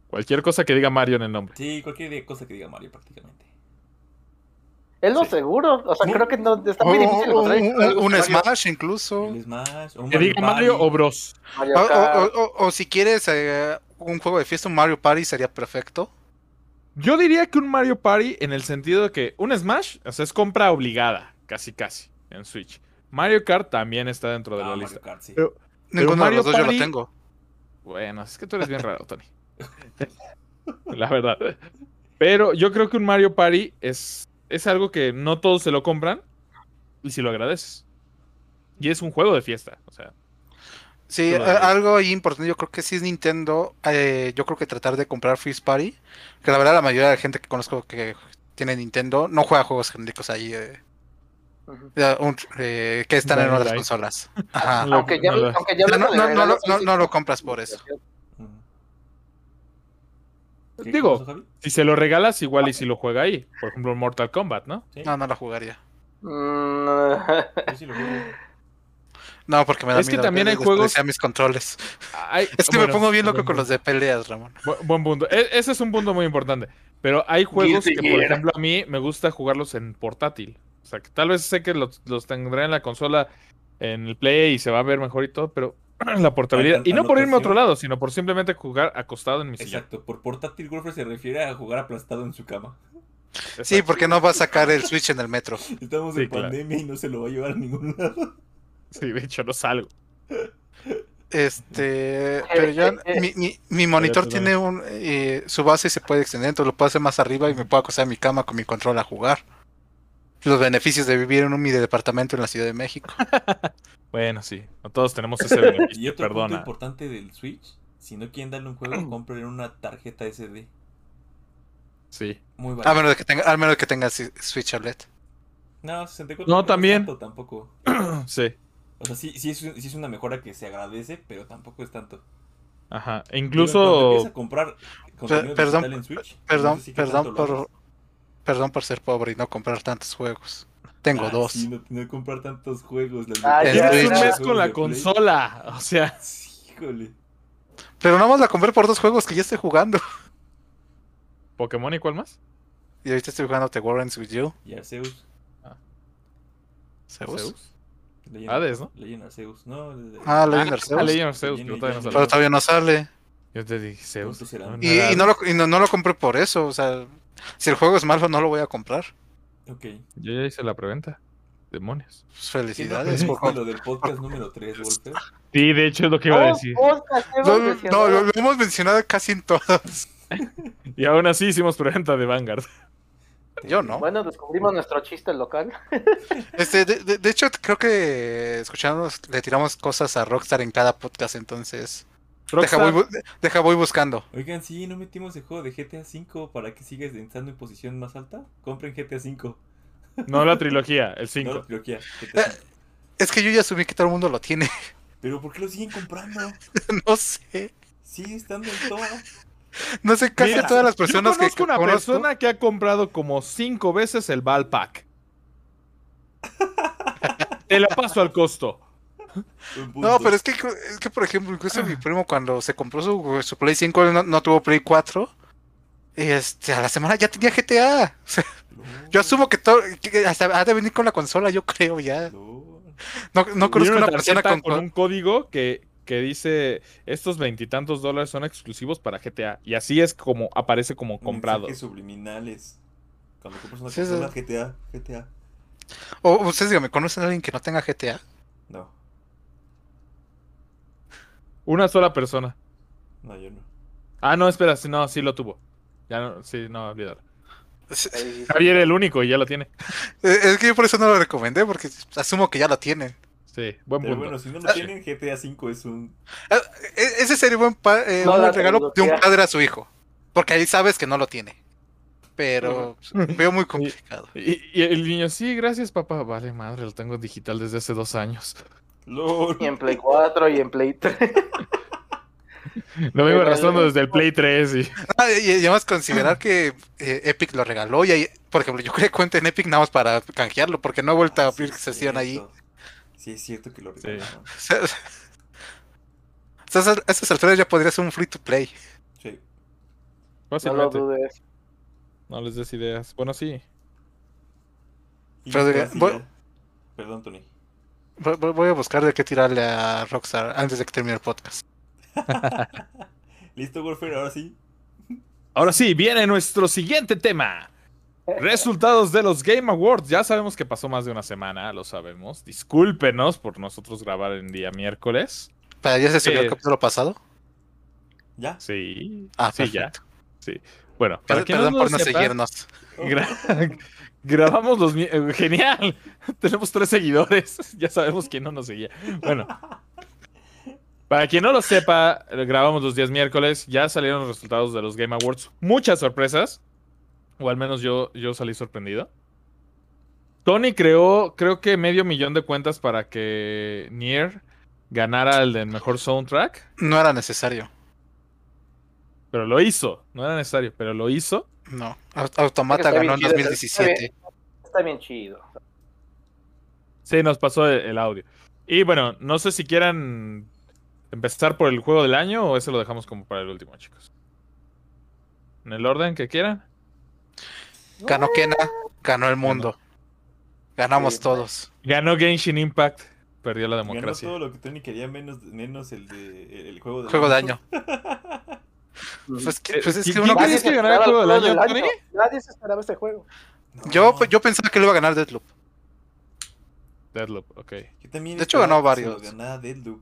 Cualquier cosa que diga Mario en el nombre. Sí, cualquier cosa que diga Mario prácticamente. Es lo Sí. seguro. O sea, Sí. creo que no, está muy difícil o- encontrar un, un- un Mario- Smash incluso. Smash, un Que diga Mario o Bros. Mario O, o- o- o- o si quieres eh, un juego de fiesta, un Mario Party sería perfecto. Yo diría que un Mario Party en el sentido de que un Smash, o sea, es compra obligada, casi casi, en Switch. Mario Kart también está dentro de Ah, la Mario lista. Kart, sí. Pero- Ninguno Mario de los dos yo Party- lo tengo. Bueno, es que tú eres bien raro, Tony. La verdad. Pero yo creo que un Mario Party es, es algo que no todos se lo compran y si lo agradeces. Y es un juego de fiesta, o sea. Sí, algo ahí importante, yo creo que sí es Nintendo. eh, yo creo que tratar de comprar Freeze Party. Que la verdad, la mayoría de la gente que conozco que tiene Nintendo no juega juegos genéricos ahí. eh, eh, un- eh, que están en otras consolas. Ajá. Aunque ya, no lo- aunque ya No, lo compras por eso. Ujú. ¿Qué Digo? Si se lo regalas, igual y si lo juega ahí. Por ejemplo, Mortal Kombat, ¿no? Sí, No, no lo jugaría. Mm, sí lo juego. No, porque me da Es que miedo también hay juegos- mis controles. Hay- Es que bueno, me pongo bien loco con los de peleas, Ramón. Bu- Buen punto. E- ese es un punto muy importante. Pero hay juegos que, por ejemplo, a mí me gusta jugarlos en portátil. O sea, que tal vez sé que los, los tendré en la consola, en el Play y se va a ver mejor y todo, pero la portabilidad. Y no por irme a otro lado, sino por simplemente jugar acostado en mi sillón. Exacto, por portátil Golfer se refiere a jugar aplastado en su cama. Sí, porque no va a sacar el Switch en el metro. Estamos Sí, en claro. pandemia y no se lo va a llevar a ningún lado. Sí, de hecho, no salgo. Este, pero ya mi, mi, mi monitor tiene un eh, su base se puede extender, entonces lo puedo hacer más arriba y me puedo acostar en mi cama con mi control a jugar. Los beneficios de vivir en un mini departamento en la Ciudad de México. Bueno, sí. No todos tenemos ese beneficio. Y otro punto importante del Switch, si no quieren darle un juego, compren una tarjeta SD. Sí. Muy A barata. menos de que tenga, al menos de que tenga Switch OLED. No, 64 No, también. tanto tampoco. Sí. O sea, sí, sí, es, un- sí es una mejora que se agradece, pero tampoco es tanto. Ajá. E incluso. empiezas a comprar contenido perdón, digital en Switch, Perdón, no sé si perdón por perdón por ser pobre y no comprar tantos juegos. Tengo Ah, dos. Sí, no, no comprar tantos juegos. Ah. Tienes un mes con la consola. O sea. Sí, Híjole. Pero nada más la compré por dos juegos que ya estoy jugando. ¿Pokémon y cuál más? Y ahorita estoy jugando The War Ends With You. Y Arceus. Zeus. Zeus. Legend- Hades, ¿no? Legend Arceus. No, de- Ah, Legend Ah, Arceus. Legend Arceus, pero Legend todavía no. Pero salió. todavía no sale. Yo te dije Zeus. No, no Y, no lo, y no, no lo compré por eso. O sea, si el juego es malo, no lo voy a comprar. Ok. Yo ya hice la preventa. Demonios. Pues ¿Qué no felicidades. por- lo del podcast número 3, Wolfer? Sí, de hecho es lo que iba a Oh, decir. No, no, lo, lo hemos mencionado casi en todos. Y aún así hicimos preventa de Vanguard. Yo no. Bueno, descubrimos nuestro chiste local. Este, de, de- de hecho, creo que escuchamos, le tiramos cosas a Rockstar en cada podcast, entonces. Deja voy, bu- deja voy buscando. Oigan, sí, ¿no metimos el juego de GTA V para que sigas estando en posición más alta? Compren GTA V. No la trilogía, el No 5. la trilogía, V. Es que yo ya asumí que todo el mundo lo tiene. Pero ¿por qué lo siguen comprando? no sé. Sigue estando en todo. No sé, casi Mira, todas las personas yo que conozco una conozco- persona que ha comprado como cinco veces el Val Pack. Te la paso al costo. No, pero es que, es que, por ejemplo, incluso mi primo cuando se compró su, su Play 5, él no, no tuvo Play 4. Este, a la semana ya tenía GTA. O sea, No, yo asumo que todo, que hasta ha de venir con la consola, yo creo ya. no. No, no conozco Viene una persona con, con un código que, que dice estos veintitantos dólares son exclusivos para GTA. Y así es como aparece como comprado. Mensajes subliminales. Cuando compras una Sí, consola, sí. GTA, GTA. O ustedes díganme, ¿conocen a alguien que no tenga GTA? No, Una sola persona. no, yo no. Ah, no, espera, sí, no, sí lo tuvo. Ya no, sí, no, Ahí- Javier el único y ya lo tiene. es que yo por eso no lo recomendé, porque asumo que ya lo tienen. Sí, buen Pero punto. bueno, si no lo tienen, GTA V es un... Eh, e- Ese sería buen, pa- eh, No, un regalo de un padre a su hijo. Porque ahí sabes que no lo tiene. Pero veo muy complicado. Y, y el niño, sí, gracias papá. Vale, madre, lo tengo digital desde hace dos años. Y en Play 4 y en Play 3. Lo vengo arrastrando desde el Play 3 y... Ah, y, y además considerar que eh, Epic lo regaló y ahí, por ejemplo, yo creé cuenta en Epic nada más para canjearlo porque no he vuelto a Ah, abrir es sesión ahí. Sí, es cierto que lo Sí. regalaron. O sea, o sea, a estas alturas ya podría ser un free to play. Sí. No lo Fácilmente. dudes. No les des ideas. Bueno, sí. Pero voy-. Perdón, Tony. Voy, voy- voy a buscar de qué tirarle a Rockstar antes de que termine el podcast. ¿Listo, Warfare? Ahora sí. Ahora sí, viene nuestro siguiente tema. Resultados de los Game Awards. Ya sabemos que pasó más de una semana, lo sabemos. Discúlpenos por nosotros grabar en día miércoles. ¿Para ya se subió el Eh, capítulo pasado? ¿Ya? Sí. Ah, sí, ya. perfecto. Sí. Bueno, para Perdón, quien perdón no por no sepa, seguirnos. gra- grabamos los... eh, Genial. Tenemos tres seguidores. Ya sabemos quién no nos seguía. Bueno. Para quien no lo sepa, grabamos los días miércoles. Ya salieron los resultados de los Game Awards. Muchas sorpresas. O al menos yo, yo salí sorprendido. Tony creó, creo que medio millón de cuentas para que Nier ganara el del mejor soundtrack. No era necesario. Pero lo hizo. No era necesario, pero lo hizo. No. Au- Automata ganó en bien chido, está 2017. Está bien chido. Sí, nos pasó el, el audio. Y bueno, no sé si quieran empezar por el juego del año o ese lo dejamos como para el último, chicos. En el orden que quieran. Ganó Kena, ganó el mundo. Ganamos Sí. todos. Ganó Genshin Impact. Perdió la Ganó democracia. todo lo que Tony quería, menos, menos el de el, el juego de Juego de año. Pues, que- Eh, pues es ¿quién- que uno- crees que ganara el juego del año, Tony? Nadie se esperaba este juego. No, yo, yo pensaba que lo iba a ganar Deadloop. Deadloop, ok. yo también de hecho, ganó varios. Deadloop.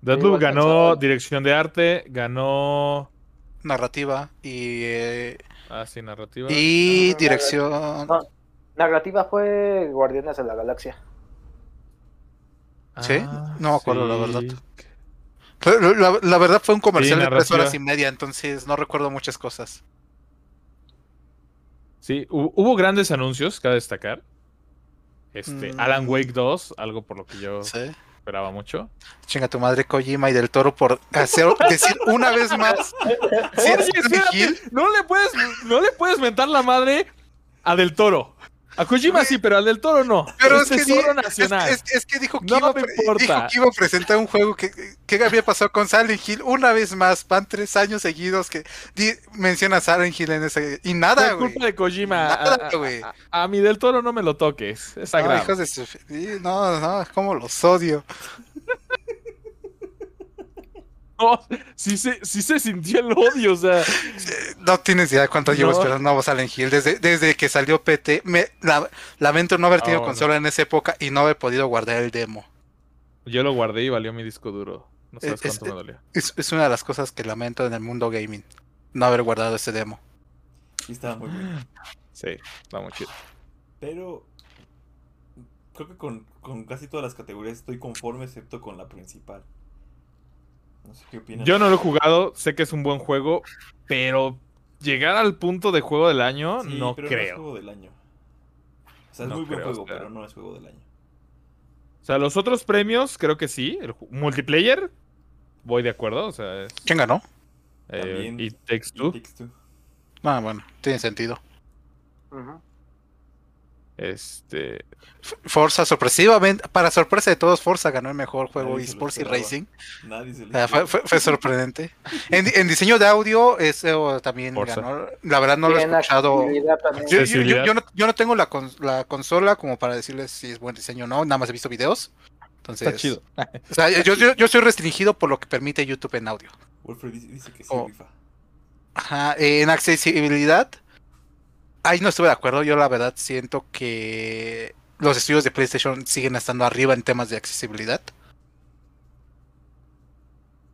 Deadloop ganó dirección de arte, ganó. Narrativa y, eh, Ah, sí, narrativa. y dirección. No, narrativa fue Guardianes de la Galaxia. ¿Sí? Ah, No me acuerdo, la verdad. sí. Pero La, la verdad fue un comercial de tres horas y media, entonces no recuerdo muchas cosas. Sí, hu- hubo grandes anuncios, cabe destacar. Este, Mm. Alan Wake 2, algo por lo que yo Sí. Esperaba mucho. Chinga tu madre Kojima y del Toro por hacer, decir una vez más. Si Oye, espérate, no le puedes, no le puedes mentar la madre a Del Toro. A Kojima sí, pero al Del Toro no. Pero es es que, nacional. Es, es- es que dijo que, No iba, dijo que iba a presentar un juego que, que había pasado con Silent Hill una vez más. Van tres años seguidos que di- menciona Silent Hill en ese. Y nada, güey. culpa de Kojima. Nada, A- a- güey. A, a mi Del Toro no me lo toques. Es No, sagrado. hijos de su- sí, no, no, como los odio. No, sí se, sí se sintió el odio, o sea. No tienes idea de cuánto llevo No. esperando nuevo Silent Hill. Desde, desde que salió PT, me, la- lamento no haber tenido Oh, no. consola en esa época y no haber podido guardar el demo. Yo lo guardé y valió mi disco duro. No sabes Es- cuánto me dolió. Es, es una de las cosas que lamento en el mundo gaming. No haber guardado ese demo. Sí, estaba muy bueno. Sí, está muy chido. Pero creo que con, con casi todas las categorías estoy conforme, excepto con la principal. No sé qué opinas. Yo no lo he jugado, sé que es un buen juego, pero llegar al punto de juego del año Sí, no pero creo. No es juego del año. O sea, es No muy buen juego, o sea. pero no es juego del año. O sea, los otros premios creo que sí. El multiplayer, voy de acuerdo. O sea, es, ¿Quién ganó? eh, También It Takes Two. Ah, bueno, tiene sentido. Ujú. Este, Forza, sorpresivamente, para sorpresa de todos, Forza ganó el mejor juego eSports y. Racing. Nadie se O lo sea, fue, esperaba. fue- fue sorprendente. En, en diseño de audio, eso también Forza. ganó. La verdad no lo he escuchado. Yo, yo- yo- Accesibilidad. yo no, yo no tengo la, cons- la consola como para decirles si es buen diseño o no, nada más he visto videos. Entonces, está chido. O sea, yo, yo, yo soy restringido por lo que permite YouTube en audio. Wolfred dice, dice que sí, Oh. rifa. Ajá, eh, en accesibilidad, ahí no estuve de acuerdo. Yo la verdad siento que los estudios de PlayStation siguen estando arriba en temas de accesibilidad.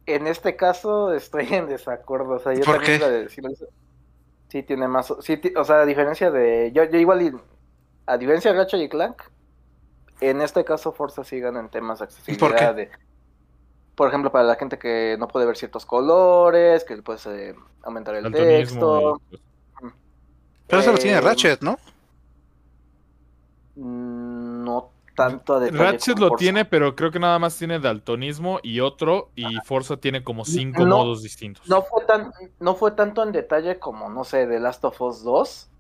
En este caso estoy en desacuerdo. O sea, yo ¿Por también qué? Sí tiene más. Sí, o sea, a diferencia de. Yo, yo igual. y- A diferencia de Ratchet y Clank. En este caso, Forza sí gana en temas de accesibilidad. ¿Por qué? de- por ejemplo, para la gente que no puede ver ciertos colores, que le puedes eh, aumentar el texto. Pero eso lo tiene Eh, Ratchet, ¿no? mm, No tanto a detalle. Ratchet lo Forza. tiene, pero creo que nada más tiene daltonismo y otro, y Forza tiene como cinco No, modos distintos. No fue, tan, no fue tanto en detalle como, no sé, The Last of Us 2.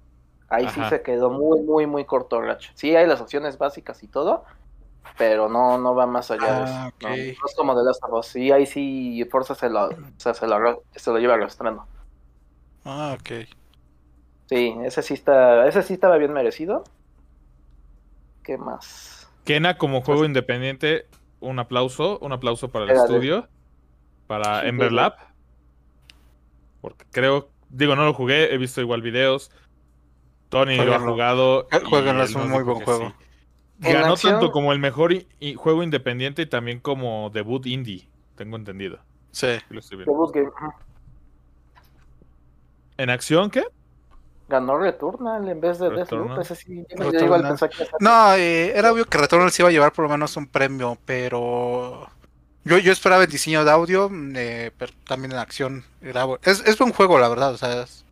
Ahí sí se quedó muy, muy, muy corto Ratchet. Sí, hay las opciones básicas y todo, pero no, no va más allá de eso. Ah, No, ok. no es como The Last of Us. Sí, ahí sí Forza se lo, o sea, se lo, se lo lleva arrastrando. Ah, ok. Sí, ese sí, está, ese sí estaba bien merecido. ¿Qué más? Kena como juego independiente, un aplauso, un aplauso para el Era de- estudio, para Sí, Ember Lab. Porque creo, digo, no lo jugué, he visto igual videos. Tony lo ha Jueguenlo. jugado. Eh, jueguenlo, es un muy buen juego. sí. Ganó acción- tanto como el mejor juego independiente y también como debut indie, tengo entendido. Sí. Aquí lo estoy viendo. Debut Game. ¿En acción qué? Ganó Returnal en vez de Deathloop. Ese sí, yo que No, eh, era obvio que Returnal se iba a llevar por lo menos un premio, pero yo, yo esperaba el diseño de audio, eh, pero también en acción. Era, es, es buen juego, la verdad. O sea, es-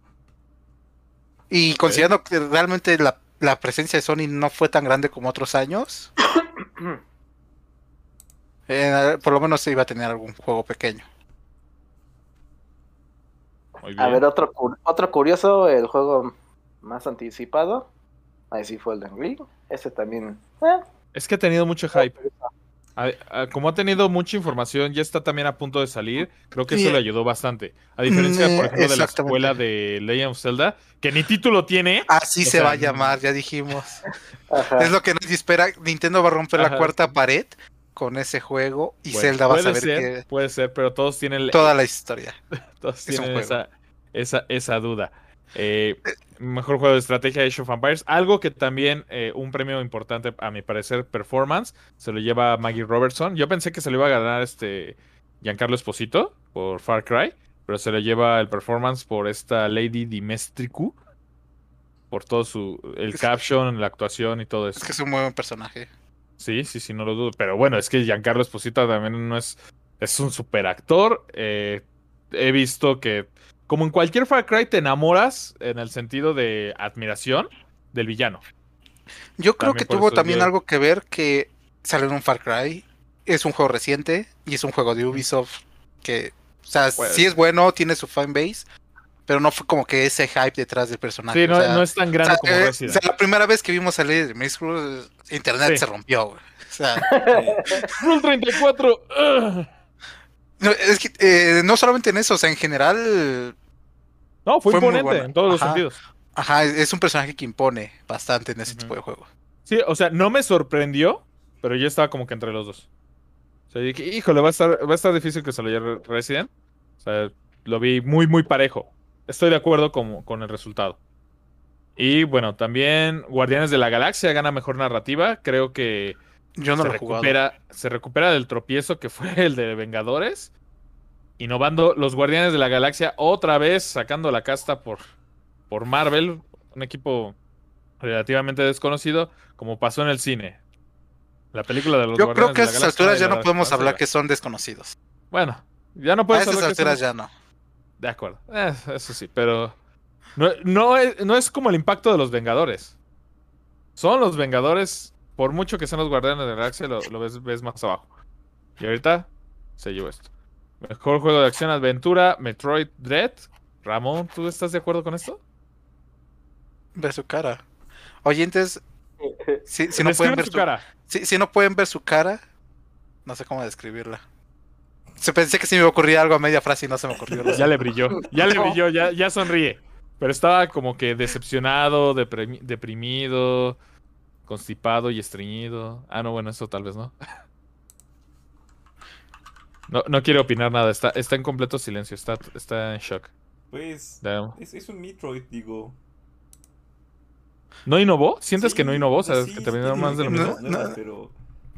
Y considerando que realmente la, la presencia de Sony no fue tan grande como otros años, eh, por lo menos se iba a tener algún juego pequeño. Muy A ver, otro, otro curioso, el juego más anticipado. Ahí sí fue el de. Ese también. eh, Es que ha tenido mucho hype. A- a- como ha tenido mucha información, ya está también a punto de salir. Creo que eso le ayudó bastante. A diferencia, Mm, por ejemplo, de la escuela de Legend of Zelda, que ni título tiene. Así se sea, va a llamar, ya dijimos. ajá. Es lo que nadie espera. Nintendo va a romper Ajá. la cuarta pared con ese juego y Bueno, Zelda va a saber ser, que Puede ser, pero todos tienen, toda la historia. todos tienen esa, esa, esa duda. Eh, mejor juego de estrategia Age of Empires. Algo que también, eh, un premio importante, a mi parecer, performance, se lo lleva Maggie Robertson. Yo pensé que se lo iba a ganar este Giancarlo Esposito por Far Cry, pero se lo lleva el performance por esta Lady Dimestricu. Por todo su. El Es- caption, la actuación y todo eso. Es que es un buen personaje. Sí, sí, sí, no lo dudo. Pero bueno, es que Giancarlo Esposito también no es. Es un super actor. eh, he visto que. Como en cualquier Far Cry, te enamoras en el sentido de admiración del villano. Yo creo También que tuvo también yo- algo que ver que salió en un Far Cry. Es un juego reciente y es un juego de Ubisoft que, o sea, Pues- sí es bueno, tiene su fanbase, pero no fue como que ese hype detrás del personaje. Sí, o no, sea, no es tan o grande sea, como eh, Resident. o sea, la primera vez que vimos salir de Cruz, internet Sí. se rompió, güey. O sea, Rule 34. ugh. no, es que eh, no solamente en eso, o sea, en general, No, fue, Fue muy bueno. en todos los sentidos. ajá, es un personaje que impone bastante en ese tipo de juego. Sí, o sea, no me sorprendió, pero yo estaba como que entre los dos. O sea, dije, híjole, va a estar, va a estar difícil que se lo lleve Resident. O sea, lo vi muy, muy parejo. Estoy de acuerdo con, con el resultado. Y bueno, también Guardianes de la Galaxia gana mejor narrativa. Creo que Yo no se, lo recupera, se recupera del tropiezo que fue el de Vengadores. Innovando los Guardianes de la Galaxia otra vez sacando la casta por, por Marvel. un equipo relativamente desconocido, como pasó en el cine. La película de los Yo creo que a estas alturas ya no podemos hablar que son desconocidos. Bueno, ya no A puedes estas hablar que son- alturas ya no. De acuerdo, Eh, eso sí, pero no, no, es, no es como el impacto de los Vengadores. Son los Vengadores, por mucho que sean los Guardianes de la Galaxia, lo, lo ves, ves más abajo. Y ahorita se llevó esto. Mejor juego de acción aventura, Metroid Dread. Ramón, ¿tú estás de acuerdo con esto? Ver su cara. Oyentes, si, si no pueden ver su su cara. Si, si no pueden ver su cara, no sé cómo describirla. Se pensé que si me ocurría algo a media frase y no se me ocurrió. Ya le brilló, ya le No. brilló, ya, ya sonríe. Pero estaba como que decepcionado, deprimi- deprimido, constipado y estreñido. Ah, no, bueno, eso tal vez no. No, no quiere opinar nada, está, está en completo silencio, está, está en shock. Pues es, es un Metroid, digo. ¿No innovó? ¿Sientes Sí, que no innovó? O sea, pues sí, que sí tiene más de lo mismo. No, no. pero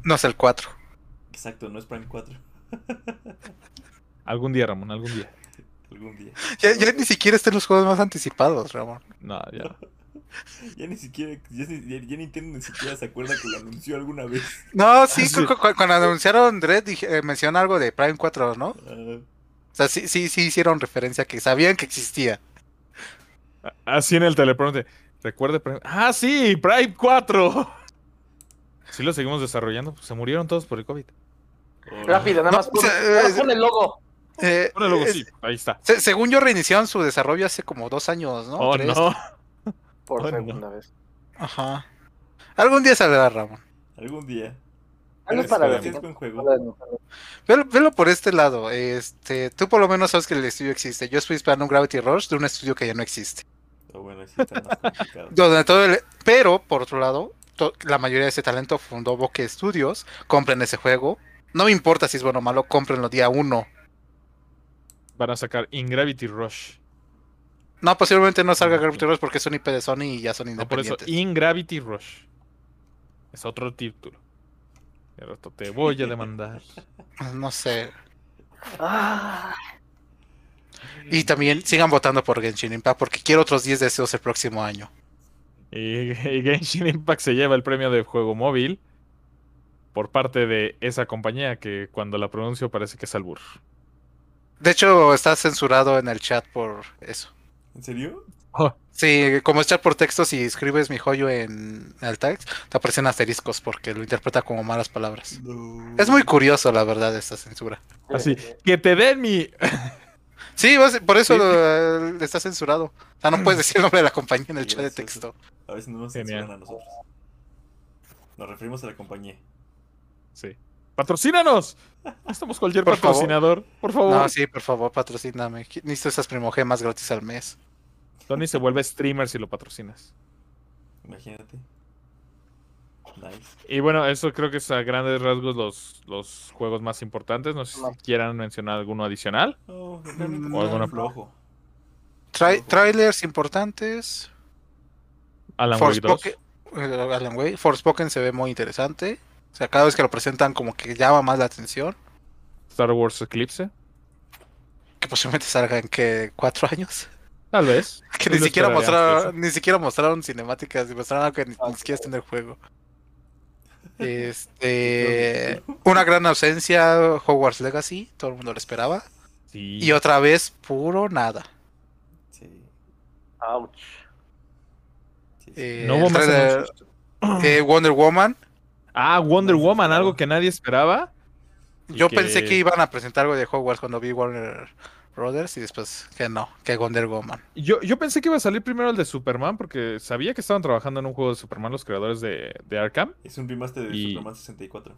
No es el 4. exacto, no es Prime 4. Algún día, Ramón, algún día. Algún día. Ya, ya ni siquiera están los juegos más anticipados, Ramón. No, ya. Ya ni siquiera, ya, ni- ya- ya Nintendo ni siquiera se acuerda que lo anunció alguna vez. No, sí, Sí. cu- cu- cuando anunciaron Dread dije, eh, mencionó algo de Prime 4, ¿no? Ah, O sea, sí, sí, sí hicieron referencia que sabían que existía. Así en el teleprompter. Recuerde. Prime- Ah, sí, Prime 4. Sí lo seguimos desarrollando. pues, se murieron todos por el COVID. Rápido, nada No, más. o pon- sea, nada más eh, pon el logo. Eh, Bueno, luego eh, sí, ahí está. se- según yo reiniciaron su desarrollo hace como dos años, ¿no? Oh, Tres. no. Por Bueno. segunda vez. Ajá. Algún día saldrá, Ramón. Algún día. Ah, no es Pero para ver. es buen juego. Velo, velo por este lado. Este, tú por lo menos sabes que el estudio existe. Yo estoy esperando un Gravity Rush de un estudio que ya no existe. Oh, bueno, sí está más complicado. Donde todo el- pero, por otro lado, to- la mayoría de ese talento fundó Bokeh Studios. Compren ese juego. No me importa si es bueno o malo, cómprenlo día uno. Van a sacar Ingravity Rush. No, posiblemente no salga Gravity Rush porque es un IP de Sony y ya son No, por eso, independientes. Ingravity Rush. Es otro título. Rato te voy a demandar. No sé. Ah, Y también sigan votando por Genshin Impact porque quiero otros 10 deseos el próximo año. Y, y Genshin Impact se lleva el premio de juego móvil por parte de esa compañía que cuando la pronuncio parece que es albur. De hecho, está censurado en el chat por eso. ¿En serio? Oh, Sí, como es chat por texto, si escribes mi joyo en el text, te aparecen asteriscos porque lo interpreta como malas palabras. No. Es muy curioso, la verdad, esta censura. así, que te den mi... Sí, por eso Sí. lo- está censurado. O sea, no puedes decir el nombre de la compañía en el Sí, chat de eso. texto. A veces no nos censuran a nosotros. Nos referimos a la compañía. Sí. ¡Patrocínanos! Estamos cualquier Por favor. patrocinador. Por favor. No, sí, por favor, patrocíname. Necesito esas primogemas gratis al mes. Tony se vuelve streamer si lo patrocinas. Imagínate. Nice. Y bueno, eso creo que es a grandes rasgos los, los juegos más importantes. No sé si No. quieran mencionar alguno adicional. Oh, o alguna- flojo. Tra- trailers importantes. Alan Wake 2. Forspoken, eh, Alan Wake. Forspoken se ve muy interesante. O sea, cada vez que lo presentan como que llama más la atención. Star Wars Eclipse. Que posiblemente salga en que cuatro años. Tal vez. Que ni siquiera mostraron, ni siquiera mostraron cinemáticas, y mostraron algo que ni, ni siquiera está en el juego. Este, una gran ausencia, Hogwarts Legacy, todo el mundo lo esperaba. Sí. Y otra vez, puro nada. Sí. ouch. sí, sí. Eh, No hubo más eh, Wonder Woman, Ah, Wonder Woman, algo que nadie esperaba. Yo que- pensé que iban a presentar algo de Hogwarts cuando vi Warner Brothers y después que no, que Wonder Woman. Yo, yo pensé que iba a salir primero el de Superman porque sabía que estaban trabajando en un juego de Superman los creadores de, de Arkham. Es un remaster de Y- Superman 64.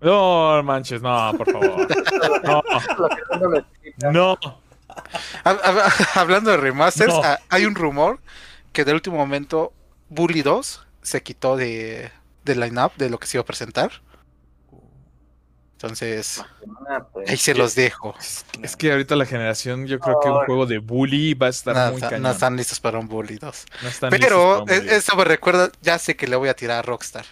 No, manches, no, por favor. No, Hablando de remasters, No. hay un rumor que del último momento Bully 2 se quitó de, de line-up de lo que se iba a presentar. Entonces, Ah, pues. ahí se los dejo. Es, es que ahorita la generación, yo creo que un juego de bully va a estar No, muy está- cañón. no están listos para un Bully 2. No están listos Pero para un e- bully. eso me recuerda, ya sé que le voy a tirar a Rockstar.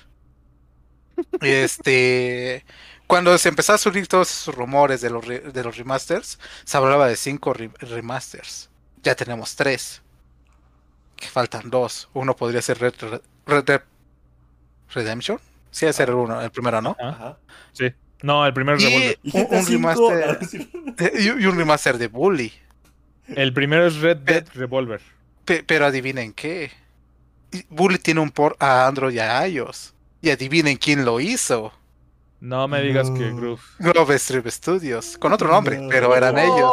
Este, cuando se empezó a subir todos esos rumores de los, re- de los remasters, se hablaba de cinco re- remasters. Ya tenemos tres. que faltan dos. Uno podría ser Red, Red, Red Dead Redemption. Sí, ese era el uno, el primero, ¿no? Ajá. Ajá. Sí. No, el primero es Revolver. Un, un remaster, y, y un remaster de Bully. El primero es Red Dead Revolver. Pe- pero adivinen qué. Bully tiene un port a Android y a iOS. Y adivinen quién lo hizo. No me digas No. que Groove. Grove Strip Studios. Con otro nombre, No. pero eran ellos.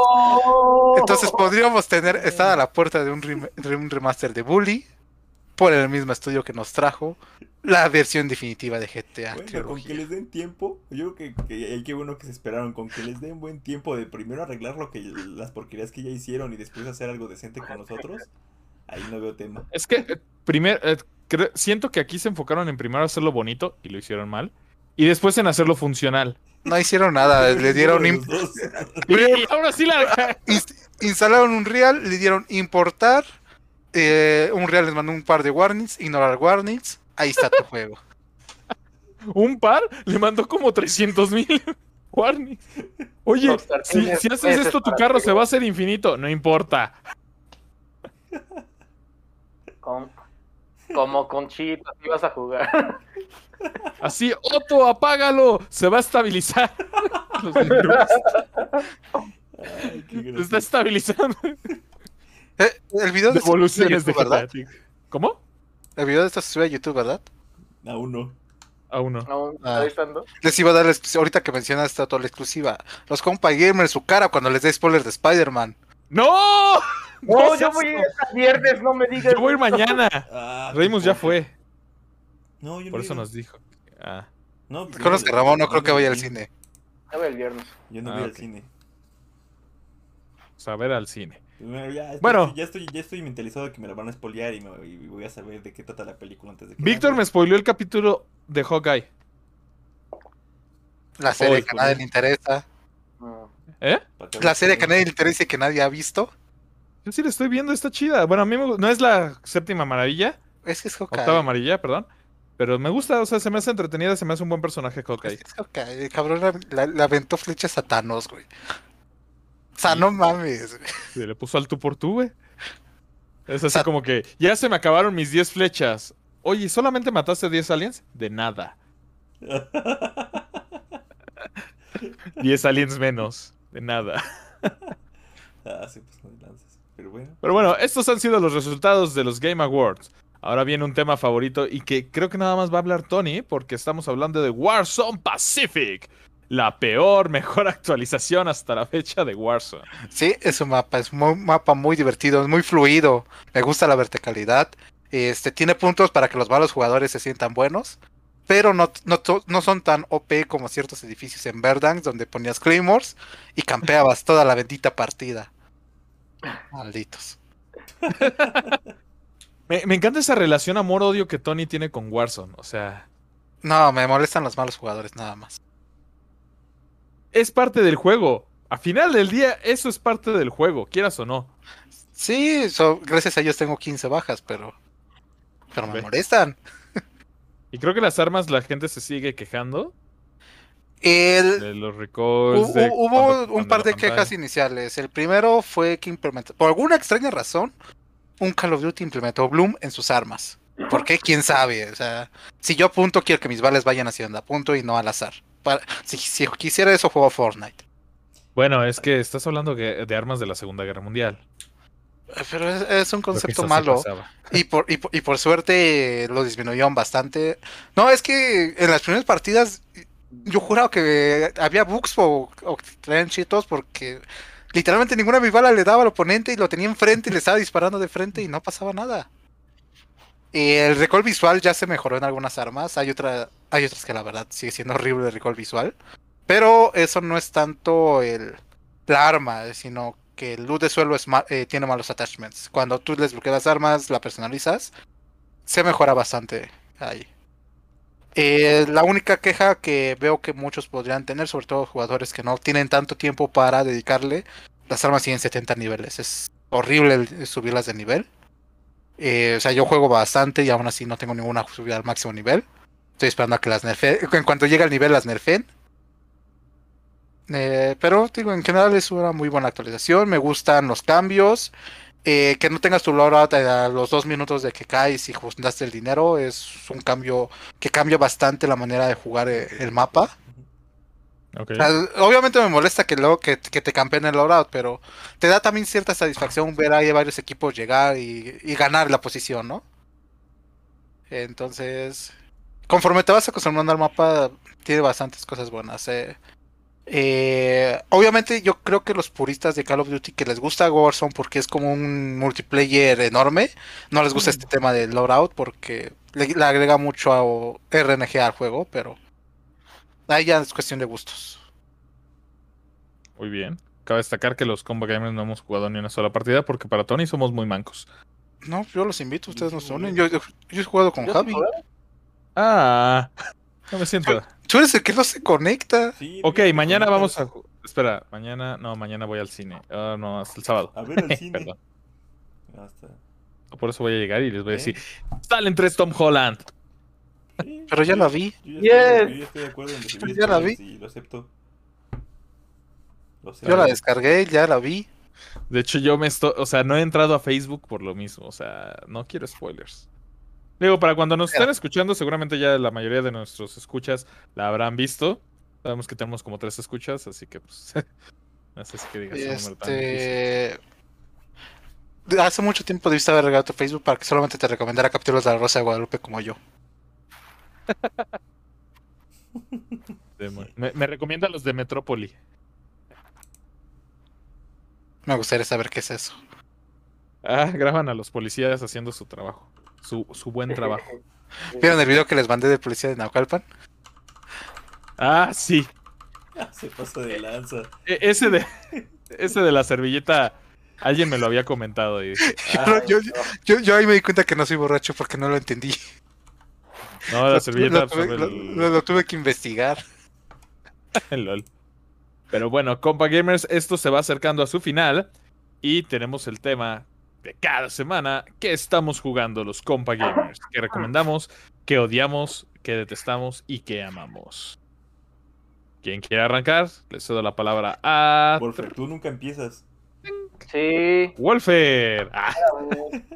Entonces podríamos tener, estar a la puerta de un, rem- de un remaster de Bully por el mismo estudio que nos trajo la versión definitiva de GTA. Bueno, con que les den tiempo, yo creo que, que qué bueno que se esperaron, con que les den buen tiempo de primero arreglar lo que las porquerías que ya hicieron y después hacer algo decente con nosotros, ahí no veo tema. Es que eh, primer, eh, siento que aquí se enfocaron en primero hacerlo bonito y lo hicieron mal. Y después en hacerlo funcional. No hicieron nada, le dieron. Y ahora sí la. ins- instalaron un real, le dieron importar, eh, un real les mandó un par de warnings, ignorar warnings, ahí está tu juego. Un par le mandó como 300 mil warnings. Oye, Rockstar si, haces meses esto, tu carro se va a hacer infinito. No importa. Con- como con chip, así vas a jugar. Así, Otto, apágalo. Se va a estabilizar. Los negros. Ay, qué Se está estabilizando. Eh, el video de Devoluciones de YouTube, ¿verdad? ¿Cómo? El video de esto se sube a YouTube, ¿verdad? Aún no. Aún no. Aún Ah. ahí estando. Les iba a dar la exclusiva, ahorita que mencionas esta toda la exclusiva. Los compa gamers su cara cuando les dé spoiler de Spider-Man. ¡No! No, yo seas- voy a ir hasta viernes, no me digas. Yo voy a ir mañana. Ah, Reimus ya fue. No, yo no Por eso nos dijo. Ah. No, pues yo los que no- Ramón no yo creo que voy vaya al cine. Ya voy el viernes. Yo no Ah, voy ok. al cine. O sea, a ver al cine. Bueno, ya, estoy- Bueno. ya estoy, ya estoy mentalizado de que me la van a spoilear y, me- y voy a saber de qué trata la película antes de que Víctor me spoileó el capítulo de Hawkeye. La serie Oh, que a nadie le interesa. ¿Eh? La serie que a nadie le interesa y que nadie ha visto. Yo sí la estoy viendo, está chida. Bueno, a mí me no es la séptima maravilla, Es que es Hawkeye. octava amarilla, perdón. Pero me gusta, o sea, se me hace entretenida, se me hace un buen personaje Hawkeye. Es que es Hawkeye. El cabrón la- la- le aventó flechas a Thanos, güey. O sea, no mames. Se le puso al tú por tú, güey. Es así sea- como que, ya se me acabaron mis 10 flechas. Oye, ¿solamente mataste 10 aliens? De nada. 10 aliens menos. De nada. ah, sí, pues no lanzas. Pero bueno. Pero bueno, estos han sido los resultados de los Game Awards. Ahora viene un tema favorito y que creo que nada más va a hablar Tony porque estamos hablando de Warzone Pacific. La peor, mejor actualización hasta la fecha de Warzone. Sí, es un mapa, es un mapa muy divertido, es muy fluido. Me gusta la verticalidad. Este tiene puntos para que los malos jugadores se sientan buenos, pero no, no, no son tan OP como ciertos edificios en Verdansk donde ponías claymores y campeabas toda la bendita partida. Malditos. Me, me encanta esa relación amor-odio que Tony tiene con Warzone. O sea, No, me molestan los malos jugadores nada más. Es parte del juego. A final del día, eso es parte del juego, quieras o no. Sí, so- gracias a ellos tengo 15 bajas, pero pero me molestan. Y creo que las armas la gente se sigue quejando El, de los recalls. De Hubo cuando- un par de pantalla- quejas iniciales. El primero fue que implementó, por alguna extraña razón, un Call of Duty implementó Bloom en sus armas. ¿Por qué? ¿Quién sabe? O sea, si yo apunto, quiero que mis balas vayan hacia donde apunto y no al azar. Para- si, si quisiera eso, juego Fortnite. Bueno, es que estás hablando que- de armas de la Segunda Guerra Mundial. Eh, Pero es, es un concepto malo. Y por, y, por, y por suerte lo disminuyeron bastante. No, es que en las primeras partidas yo juraba que había bugs o, o traían chetos porque literalmente ninguna balas le daba al oponente y lo tenía enfrente y le estaba disparando de frente y no pasaba nada. El recall visual ya se mejoró en algunas armas. Hay otra, hay otras que la verdad sigue siendo horrible el recall visual. Pero eso no es tanto el la arma, sino que el loot de suelo eh, tiene malos attachments. Cuando tú desbloqueas armas, la personalizas, se mejora bastante ahí. Eh, la única queja que veo que muchos podrían tener, sobre todo jugadores que no tienen tanto tiempo para dedicarle, las armas siguen 70 niveles. Es horrible subirlas de nivel. Eh, o sea, yo juego bastante y aún así no tengo ninguna subida al máximo nivel. Estoy esperando a que las nerfeen. En cuanto llegue al nivel, las nerfeen. Eh, pero digo, en general es una muy buena actualización. Me gustan los cambios. Eh, que no tengas tu loadout a los dos minutos de que caes y juntaste el dinero es un cambio que cambia bastante la manera de jugar eh, el mapa. Obviamente me molesta que luego que, que te campeen el loadout, pero te da también cierta satisfacción ver ahí a varios equipos llegar y, y ganar la posición, ¿no? Entonces, conforme te vas acostumbrando al mapa, tiene bastantes cosas buenas. eh. Eh, obviamente yo creo que los puristas de Call of Duty que les gusta Warzone porque es como un multiplayer enorme, no les gusta este tema del loadout porque le, le agrega mucho a RNG al juego, pero ahí ya es cuestión de gustos. Muy bien. Cabe destacar que los Combat Gamers no hemos jugado ni una sola partida porque para Tony somos muy mancos. No, yo los invito, ustedes no se unen. Yo, yo, yo he jugado con Javi. jugué. Ah, no me siento. Tú eres el que no se conecta. Sí, Ok, mañana vamos a. Espera, mañana. No, mañana voy al cine. Ah, no, hasta el sábado. A ver el cine. Perdón. Hasta- Por eso voy a llegar y les voy a ¿Eh? decir: ¡Salen tres Tom Holland! Sí, Pero ya yo- la vi. Yo ya, Yes. estoy, yo ya estoy de acuerdo en recibir Ya la spoilers y lo acepto. Lo Yo la descargué, ya la vi. De hecho, yo me estoy. O sea, no he entrado a Facebook por lo mismo. O sea, no quiero spoilers. Digo, para cuando nos estén escuchando, seguramente ya la mayoría de nuestros escuchas la habrán visto. Sabemos que tenemos como tres escuchas, así que pues. no sé si que digas un número tan. Este. Hace mucho tiempo debiste haber regado tu Facebook para que solamente te recomendara capítulos de la Rosa de Guadalupe como yo. Me recomienda los de Metrópoli. Me gustaría saber qué es eso. Ah, graban a los policías haciendo su trabajo. Su, su buen trabajo. ¿Vieron el video que les mandé de policía de Naucalpan? Ah, sí. Se pasó de lanza. E- ese de. Ese de la servilleta. Alguien me lo había comentado y dije, ah, No, yo, yo, yo ahí me di cuenta que no soy borracho porque no lo entendí. no, la Lo, servilleta lo tuve, el- lo tuve que investigar. LOL. Pero bueno, compa gamers, esto se va acercando a su final y tenemos el tema de cada semana que estamos jugando los compa gamers, que recomendamos, que odiamos, que detestamos y que amamos. ¿Quién quiere arrancar? Le cedo la palabra a Wolfer, tú nunca empiezas. Sí. Wolfer. Ah,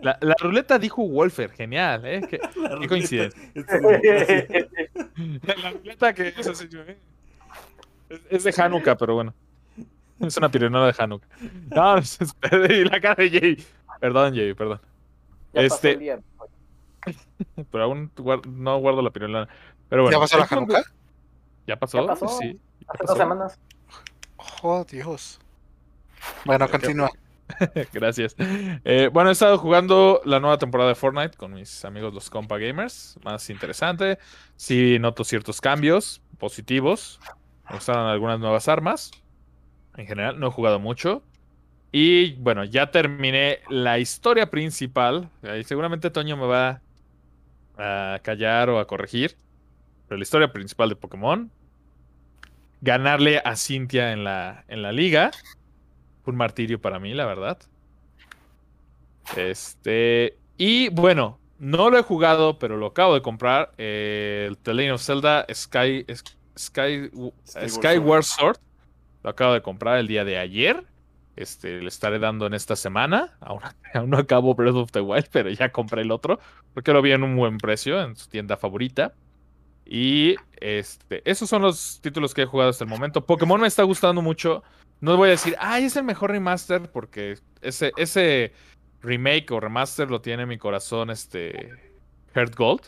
la, la ruleta dijo Wolfer, genial, ¿eh? Qué, coincidencia. La ruleta que es así, ¿eh? Es, es de Hanukkah, pero bueno. Es una pirinola de Hanukkah. No, y la cara de Jay. Perdón, Jay, perdón. Ya pasó Este- el día. Pero aún guar- no guardo la pirinola. Pero bueno. ¿Ya pasó la Hanukkah? ¿Ya pasó? Ya pasó. Sí. Hace pasó. dos semanas. Oh, Dios. Bueno, continúa. Gracias. Eh, bueno, he estado jugando la nueva temporada de Fortnite con mis amigos los Compa Gamers. Más interesante. Sí, noto ciertos cambios positivos. Me gustaron algunas nuevas armas. En general, no he jugado mucho. Y bueno, ya terminé la historia principal. Ahí seguramente Toño me va a callar o a corregir. Pero la historia principal de Pokémon. Ganarle a Cintia en la, en la liga. Un martirio para mí, la verdad. Este. Y bueno, no lo he jugado, pero lo acabo de comprar. eh, el The Legend of Zelda Sky, Sky, Skyward Sword. Lo acabo de comprar el día de ayer. Este, le estaré dando en esta semana. Aún, aún no acabo Breath of the Wild, pero ya compré el otro. Porque lo vi en un buen precio en su tienda favorita. Y este, esos son los títulos que he jugado hasta el momento. Pokémon me está gustando mucho. No voy a decir, ay, es el mejor remaster, porque ese, ese remake o remaster lo tiene en mi corazón, este Heart Gold,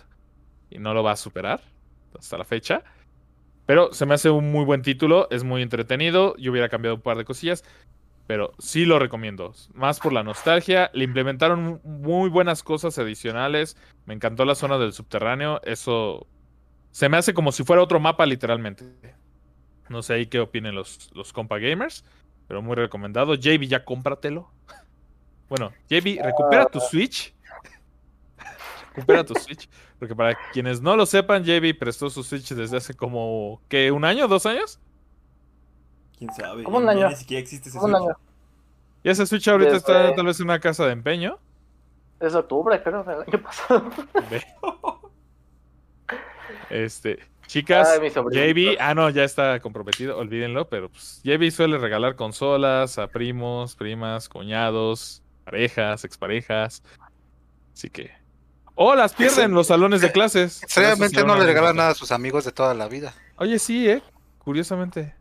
y no lo va a superar hasta la fecha. Pero se me hace un muy buen título, es muy entretenido. Yo hubiera cambiado un par de cosillas, pero sí lo recomiendo. Más por la nostalgia. Le implementaron muy buenas cosas adicionales. Me encantó la zona del subterráneo. Eso se me hace como si fuera otro mapa, literalmente. No sé ahí qué opinen los, los compa gamers, pero muy recomendado. JB, ya cómpratelo. Bueno, JB, recupera tu Switch. recupera tu Switch. Porque para quienes no lo sepan, JB prestó su Switch desde hace como, ¿qué? ¿Un año? ¿Dos años? ¿Quién sabe? Como un año. Ni siquiera existe ese Un Switch. año. Y ese Switch ahorita Desde- está tal vez en una casa de empeño. Es octubre, creo, del año pasado. Este, chicas, Ay. JB, ah no, ya está comprometido, olvídenlo, pero pues, JB suele regalar consolas a primos, primas, cuñados, parejas, exparejas. Así que. O las pierden los salones de clases. Extrañamente Eso sí, no le regalan nada a sus amigos de toda la vida. Oye, sí, eh. Curiosamente.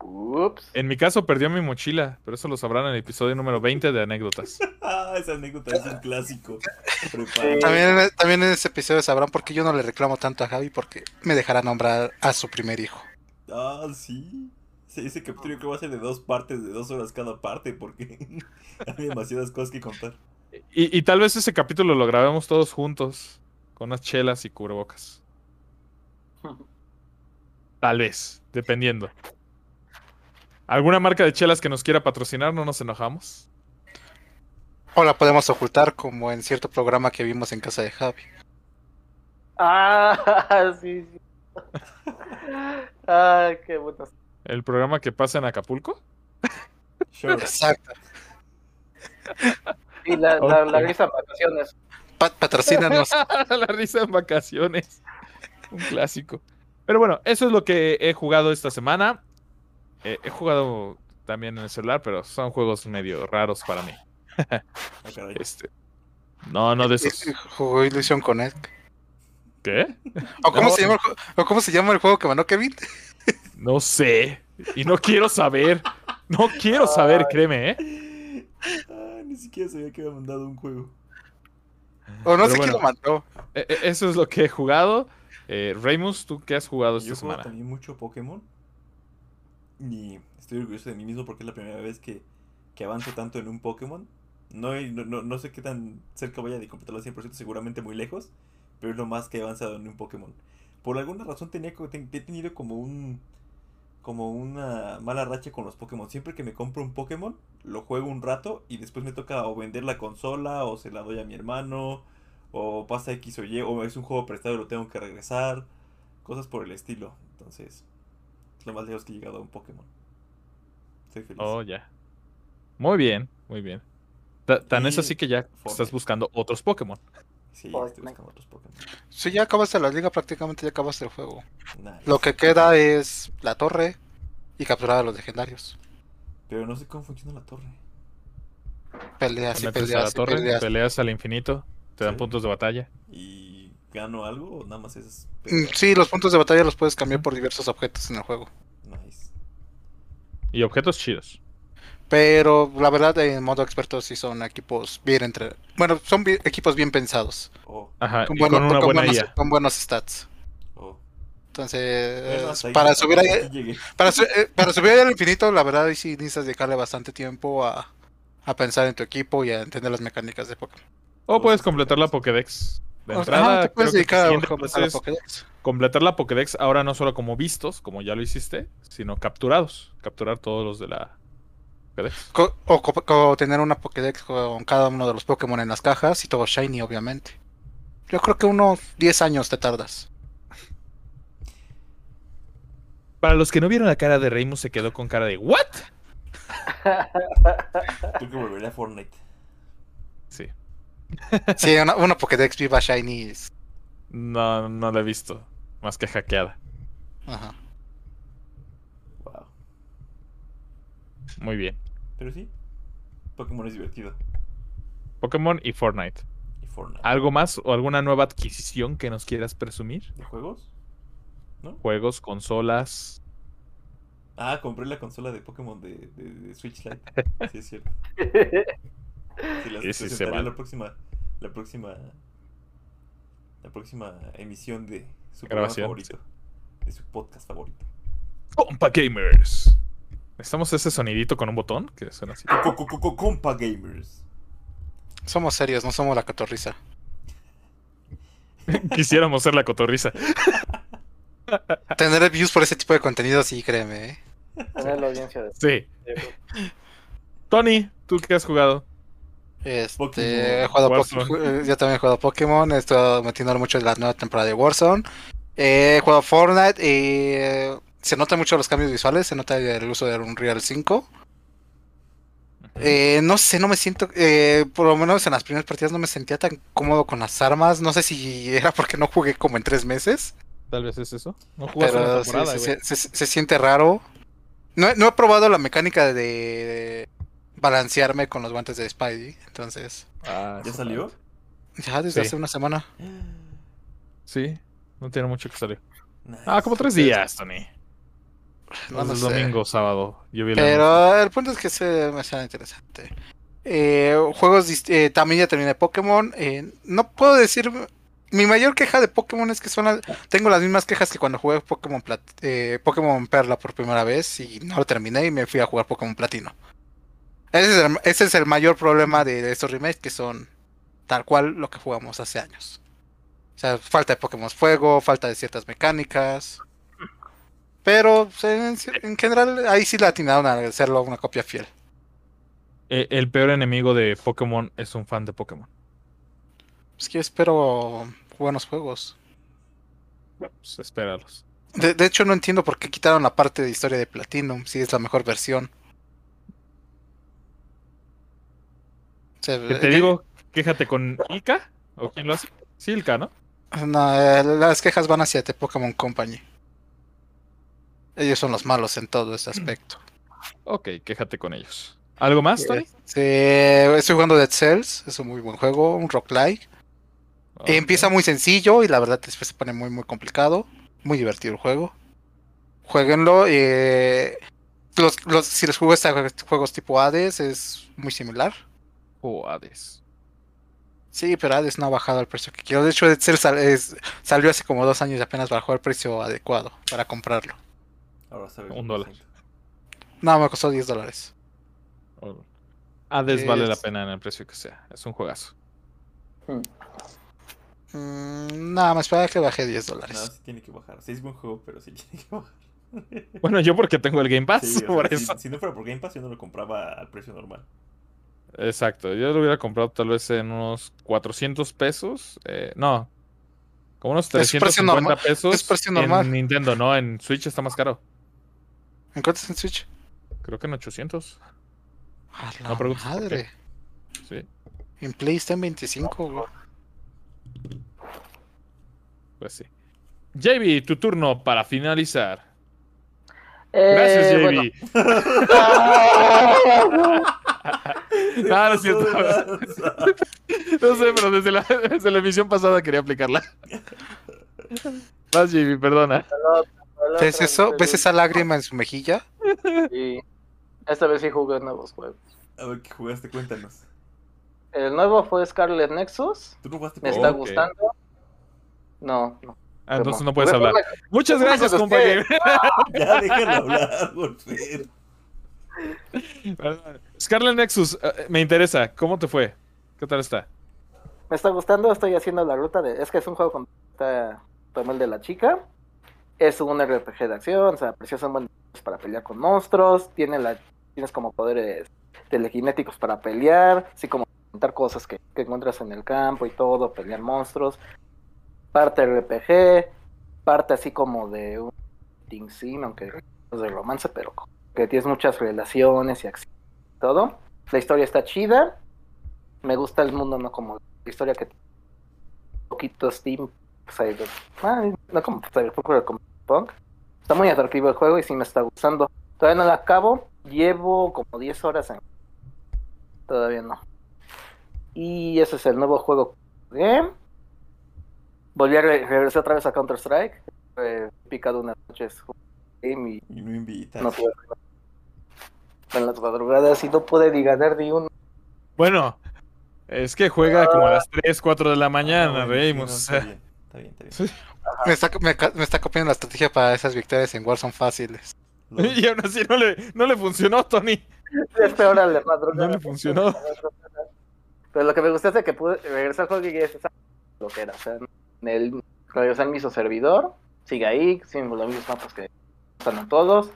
Ups. En mi caso perdió mi mochila, pero eso lo sabrán en el episodio número 20 de anécdotas. Ah, esa anécdota es un clásico. Prepárate. También, en- también en ese episodio sabrán por qué yo no le reclamo tanto a Javi, porque me dejará nombrar a su primer hijo. Ah, sí. Sí, ese capítulo yo creo que va a ser de dos partes, de dos horas cada parte, porque hay demasiadas cosas que contar. Y, y tal vez ese capítulo lo grabemos todos juntos, con unas chelas y cubrebocas. Tal vez, dependiendo. ¿Alguna marca de chelas que nos quiera patrocinar? ¿No nos enojamos? O la podemos ocultar como en cierto programa que vimos en casa de Javi. Ah, sí, sí. Ah, qué buenas. ¿El programa que pasa en Acapulco? Sure. Exacto. Y la, la, risa en vacaciones. Pa- patrocínanos. La risa en vacaciones. Un clásico. Pero bueno, eso es lo que he jugado esta semana. Eh, he jugado también en el celular, pero son juegos medio raros para mí. Ah. Este. No, no de esos. Jugó Illusion Connect. ¿Qué? ¿O cómo, No. se llama el, ju- ¿O cómo se llama el juego que mandó Kevin? No sé. Y no quiero saber. No quiero saber, créeme, ¿eh? Ah, ni siquiera sabía que había mandado un juego. O no Pero sé quién lo mandó. E- e- Eso es lo que he jugado. Eh, Reymus, ¿tú qué has jugado esta Yo juego semana? también mucho Pokémon. Y estoy orgulloso de mí mismo porque es la primera vez que, que avanzo tanto en un Pokémon. No, no, no, sé qué tan cerca vaya de completarlo al 100%, seguramente muy lejos. Pero es lo más que he avanzado en un Pokémon. Por alguna razón tenía, ten- he tenido como un como una mala racha con los Pokémon. Siempre que me compro un Pokémon, lo juego un rato y después me toca o vender la consola o se la doy a mi hermano o pasa X o Y o es un juego prestado y lo tengo que regresar. Cosas por el estilo. Entonces, es lo más lejos que he llegado a un Pokémon. Soy feliz. Oh, ya. Muy bien, muy bien. Ta- Tan es así que ya Fortnite. estás buscando otros Pokémon. sí, Fortnite. estoy buscando otros Pokémon. Si ya acabaste la liga, prácticamente ya acabaste el juego. Nice. Lo que queda es la torre y capturar a los legendarios. Pero no sé cómo funciona la torre. Peleas y peleas la y torre, peleas. peleas al infinito, te dan Sí. puntos de batalla. ¿Y gano algo o nada más es... Mm, Sí, los puntos de batalla los puedes cambiar por diversos objetos en el juego. Nice. Y objetos chidos. Pero la verdad, en modo experto sí son equipos bien entre... Bueno, son equipos bien pensados. Oh, Ajá, Con, y bueno- con una con buena buenos, IA. con buenos stats. oh. Entonces, ahí- para subir ahí, para, su- eh, para subir al infinito, la verdad, ahí sí necesitas dedicarle bastante tiempo a, a pensar en tu equipo y a entender las mecánicas de Pokémon. O puedes completar la Pokédex. De Ajá, entrada, te puedes creo que dedicar a, a paso la es Pokédex. completar la Pokédex ahora no solo como vistos, como ya lo hiciste, sino capturados. Capturar todos los de la Pokédex. Co- o, co- tener una Pokédex con cada uno de los Pokémon en las cajas y todo shiny, obviamente. Yo creo que unos 10 años te tardas. Para los que no vieron la cara de Reimus, se quedó con cara de ¿What? Creo que volveré a Fortnite. Sí. Sí, una, una Pokédex viva shiny. es- No, no la he visto. Más que hackeada. Ajá. Wow. Muy bien. Pero sí, Pokémon es divertido. Pokémon y Fortnite. Y Fortnite. ¿Algo más o alguna nueva adquisición que nos quieras presumir? ¿De juegos? ¿No? Juegos, consolas. Ah, compré la consola de Pokémon de, de, de Switch Lite. Sí, es cierto. Sí, la Sí, sí, se la próxima. La próxima. La próxima emisión de su Grabación, programa favorito. De su podcast favorito. Compa Gamers. Necesitamos ese sonidito con un botón que suena así. Co- co- co- co- Compa Gamers. Somos serios, no somos la catorriza. Quisiéramos ser la cotorriza. Tener views por ese tipo de contenido, sí, créeme. ¿eh? Tener la audiencia de... Sí. Tony, ¿tú qué has jugado? Este, he jugado eh, yo también he jugado Pokémon, he estado metiendo mucho en la nueva temporada de Warzone. He jugado Fortnite y eh, se notan mucho los cambios visuales, se nota el uso de Unreal 5. Eh, no sé, no me siento, eh, por lo menos en las primeras partidas no me sentía tan cómodo con las armas. No sé si era porque no jugué como en tres meses, Tal vez es eso. No una pero sí, temporada, se, güey. se- se- se siente raro. No, no he probado la mecánica de, balancearme con los guantes de Spidey. Entonces, Ah, ¿Ya salió? ya desde Sí. hace una semana. Sí, no tiene mucho que salir. Nice. Ah, como tres días, Tony. No No, sé. domingo, sábado. Yo vi el. Pero el punto es que se me suena interesante. Eh, juegos dist- eh, también ya terminé Pokémon. eh, no puedo decir. Mi mayor queja de Pokémon es que son las- tengo las mismas quejas que cuando jugué Pokémon Plat- eh, Pokémon Perla por primera vez y no lo terminé y me fui a jugar Pokémon Platino. Ese es el, ese es el mayor problema de, de estos remakes que son tal cual lo que jugamos hace años. O sea, falta de Pokémon Fuego, falta de ciertas mecánicas. Pero pues, en, en general ahí sí le atinaron a hacerlo una copia fiel. Eh, el peor enemigo de Pokémon es un fan de Pokémon. Es que yo espero buenos juegos. Pues espéralos. De, de hecho, no entiendo por qué quitaron la parte de historia de Platinum, si es la mejor versión. ¿Qué te eh, digo? Quéjate con Ilka. ¿O quién lo hace? Sí, Ilka, ¿no? no, eh, las quejas van hacia The Pokémon Company. Ellos son los malos en todo ese aspecto. Ok, quéjate con ellos. ¿Algo más, Tony? Sí, estoy jugando Dead Cells, es un muy buen juego, un roguelike. Ok. Empieza muy sencillo y la verdad después se pone muy muy complicado. Muy divertido el juego. Jueguenlo. eh, los, los- si les juego este juegos tipo Hades es muy similar. Oh, Hades. Sí, pero Hades no ha bajado el precio que quiero. De hecho, sal- es- salió hace como dos años y apenas bajó el precio adecuado para comprarlo. Ahora sabes. Un dólar. No, me costó 10 dólares. Oh. Hades vale la pena en el precio que sea. Es un juegazo. Hmm. Mm, nada, me esperaba que baje 10 No, dólares. sí tiene que bajar. Sí es buen juego, pero sí tiene que bajar. Bueno, yo porque tengo el Game Pass, Sí, o sea, por si- eso. Si, no fuera por Game Pass, yo no lo compraba al precio normal. Exacto. Yo lo hubiera comprado tal vez en unos 400 pesos. eh, no. Como unos Es precio 350 normal, pesos. es precio normal. En Nintendo, no. En Switch está más caro. ¿En cuánto está en Switch? Creo que en 800. A la No madre. Sí. En Play está en 25, güey. Pues sí. JB, tu turno para finalizar. Eh, Gracias, bueno. JB. Ah, no es cierto. No sé, pero desde la, desde la emisión pasada quería aplicarla. Vas, JB, perdona. ¿Ves eso? ¿Ves esa lágrima en su mejilla? Sí. Esta vez sí jugué nuevos juegos. A ver, ¿qué jugaste? Cuéntanos. El nuevo fue Scarlet Nexus. ¿Tú no jugaste Me está gustando. No, no. Ah, entonces no. puedes hablar. Muchas gracias, con compa. ustedes. Ya, déjalo hablar, Wolfer. JB. Scarlet Nexus, eh, me interesa. ¿Cómo te fue? ¿Qué tal está? Me está gustando, estoy haciendo la ruta de... Es que es un juego con... Tomé el de la chica. Es un RPG de acción, o sea, precios son buenos para pelear con monstruos. Tienes como poderes telequinéticos para pelear, así como inventar cosas que, encuentras en el campo y todo, pelear monstruos. Parte RPG, parte así como de un aunque es de romance, pero que tienes muchas relaciones y acción y todo. La historia está chida. Me gusta el mundo, no como la historia que un poquito Steam, Cyber, ah, no como Cyberpunk, pero como Punk. Está muy atractivo el juego y sí me está gustando. Todavía no lo acabo, llevo como 10 horas en... Todavía no. Y ese es el nuevo juego que jugué. Volví a re- regresar otra vez a Counter Strike. He picado unas noches game y Y no invitas. no pude. En las madrugadas y no pude ni ganar ni un Bueno, es que juega como a las 3, 4 de la Ah, mañana, reímos. no, o está sea. bien, está bien, está bien. Me está, me, está copiando la estrategia para esas victorias en Warzone fáciles. Y aún así no le, no le funcionó, Tony. Es peor la madrugada. No le funcionó. Pero lo que me gustó es de que pude regresar al juego y es esa lo que era. O sea, en el regresar al mismo servidor, sigue ahí, siguen los mismos mapas que están a todos,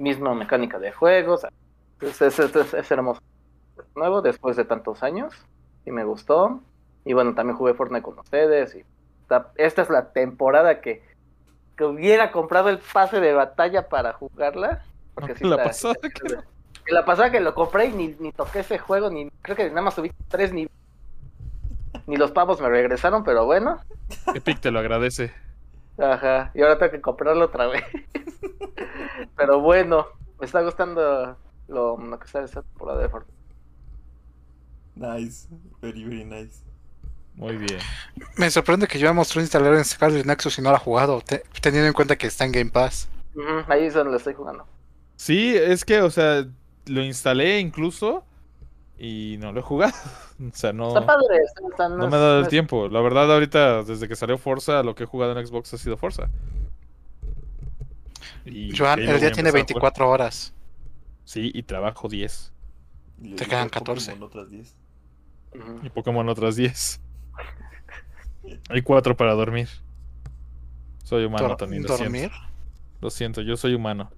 misma mecánica de juego. O sea, es, es, es- es hermoso. Nuevo después de tantos años y me gustó. Y bueno, también jugué Fortnite con ustedes. Y esta, esta es la temporada que, que hubiera comprado el pase de batalla para jugarla. Porque sí La está- pasada que que La pasada que lo compré y ni, ni toqué ese juego, ni creo que nada más subí tres ni ni los pavos me regresaron, pero bueno. Epic te lo agradece. Ajá, y ahora tengo que comprarlo otra vez. pero bueno, me está gustando lo, lo que está esta temporada de Fortnite. Nice, very, very nice. Muy bien. Me sorprende que yo me mostró instalar en Scarlet Nexus y no la he jugado, te- teniendo en cuenta que está en Game Pass. Ahí es donde lo estoy jugando. Sí, es que, o sea, lo instalé incluso y no lo he jugado. O sea, no, Está padre, está, está- no me ha dado el tiempo. La verdad, ahorita, desde que salió Forza, lo que he jugado en Xbox ha sido Forza. Y Joan, el día tiene empezar a jugar. 24 horas. Sí, y trabajo 10. Y Te quedan Pokémon 14. otras 10. Ujú. Y Pokémon otras 10. Hay 4 para dormir. Soy humano, Dor- Tony, lo dormir. siento. Lo siento, yo soy humano.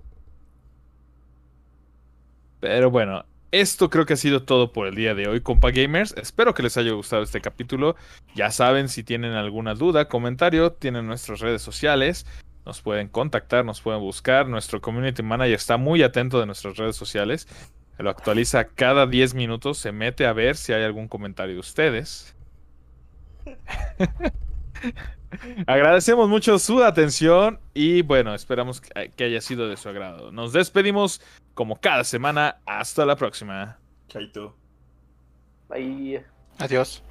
Pero bueno, esto creo que ha sido todo por el día de hoy, compa gamers. Espero que les haya gustado este capítulo. Ya saben, si tienen alguna duda, comentario, tienen nuestras redes sociales. Nos pueden contactar, nos pueden buscar. Nuestro community manager está muy atento de nuestras redes sociales. Lo actualiza cada 10 minutos. Se mete a ver si hay algún comentario de ustedes. Agradecemos mucho su atención y bueno, esperamos que que haya sido de su agrado. Nos despedimos como cada semana. Hasta la próxima. Chaito. Ahí. Adiós.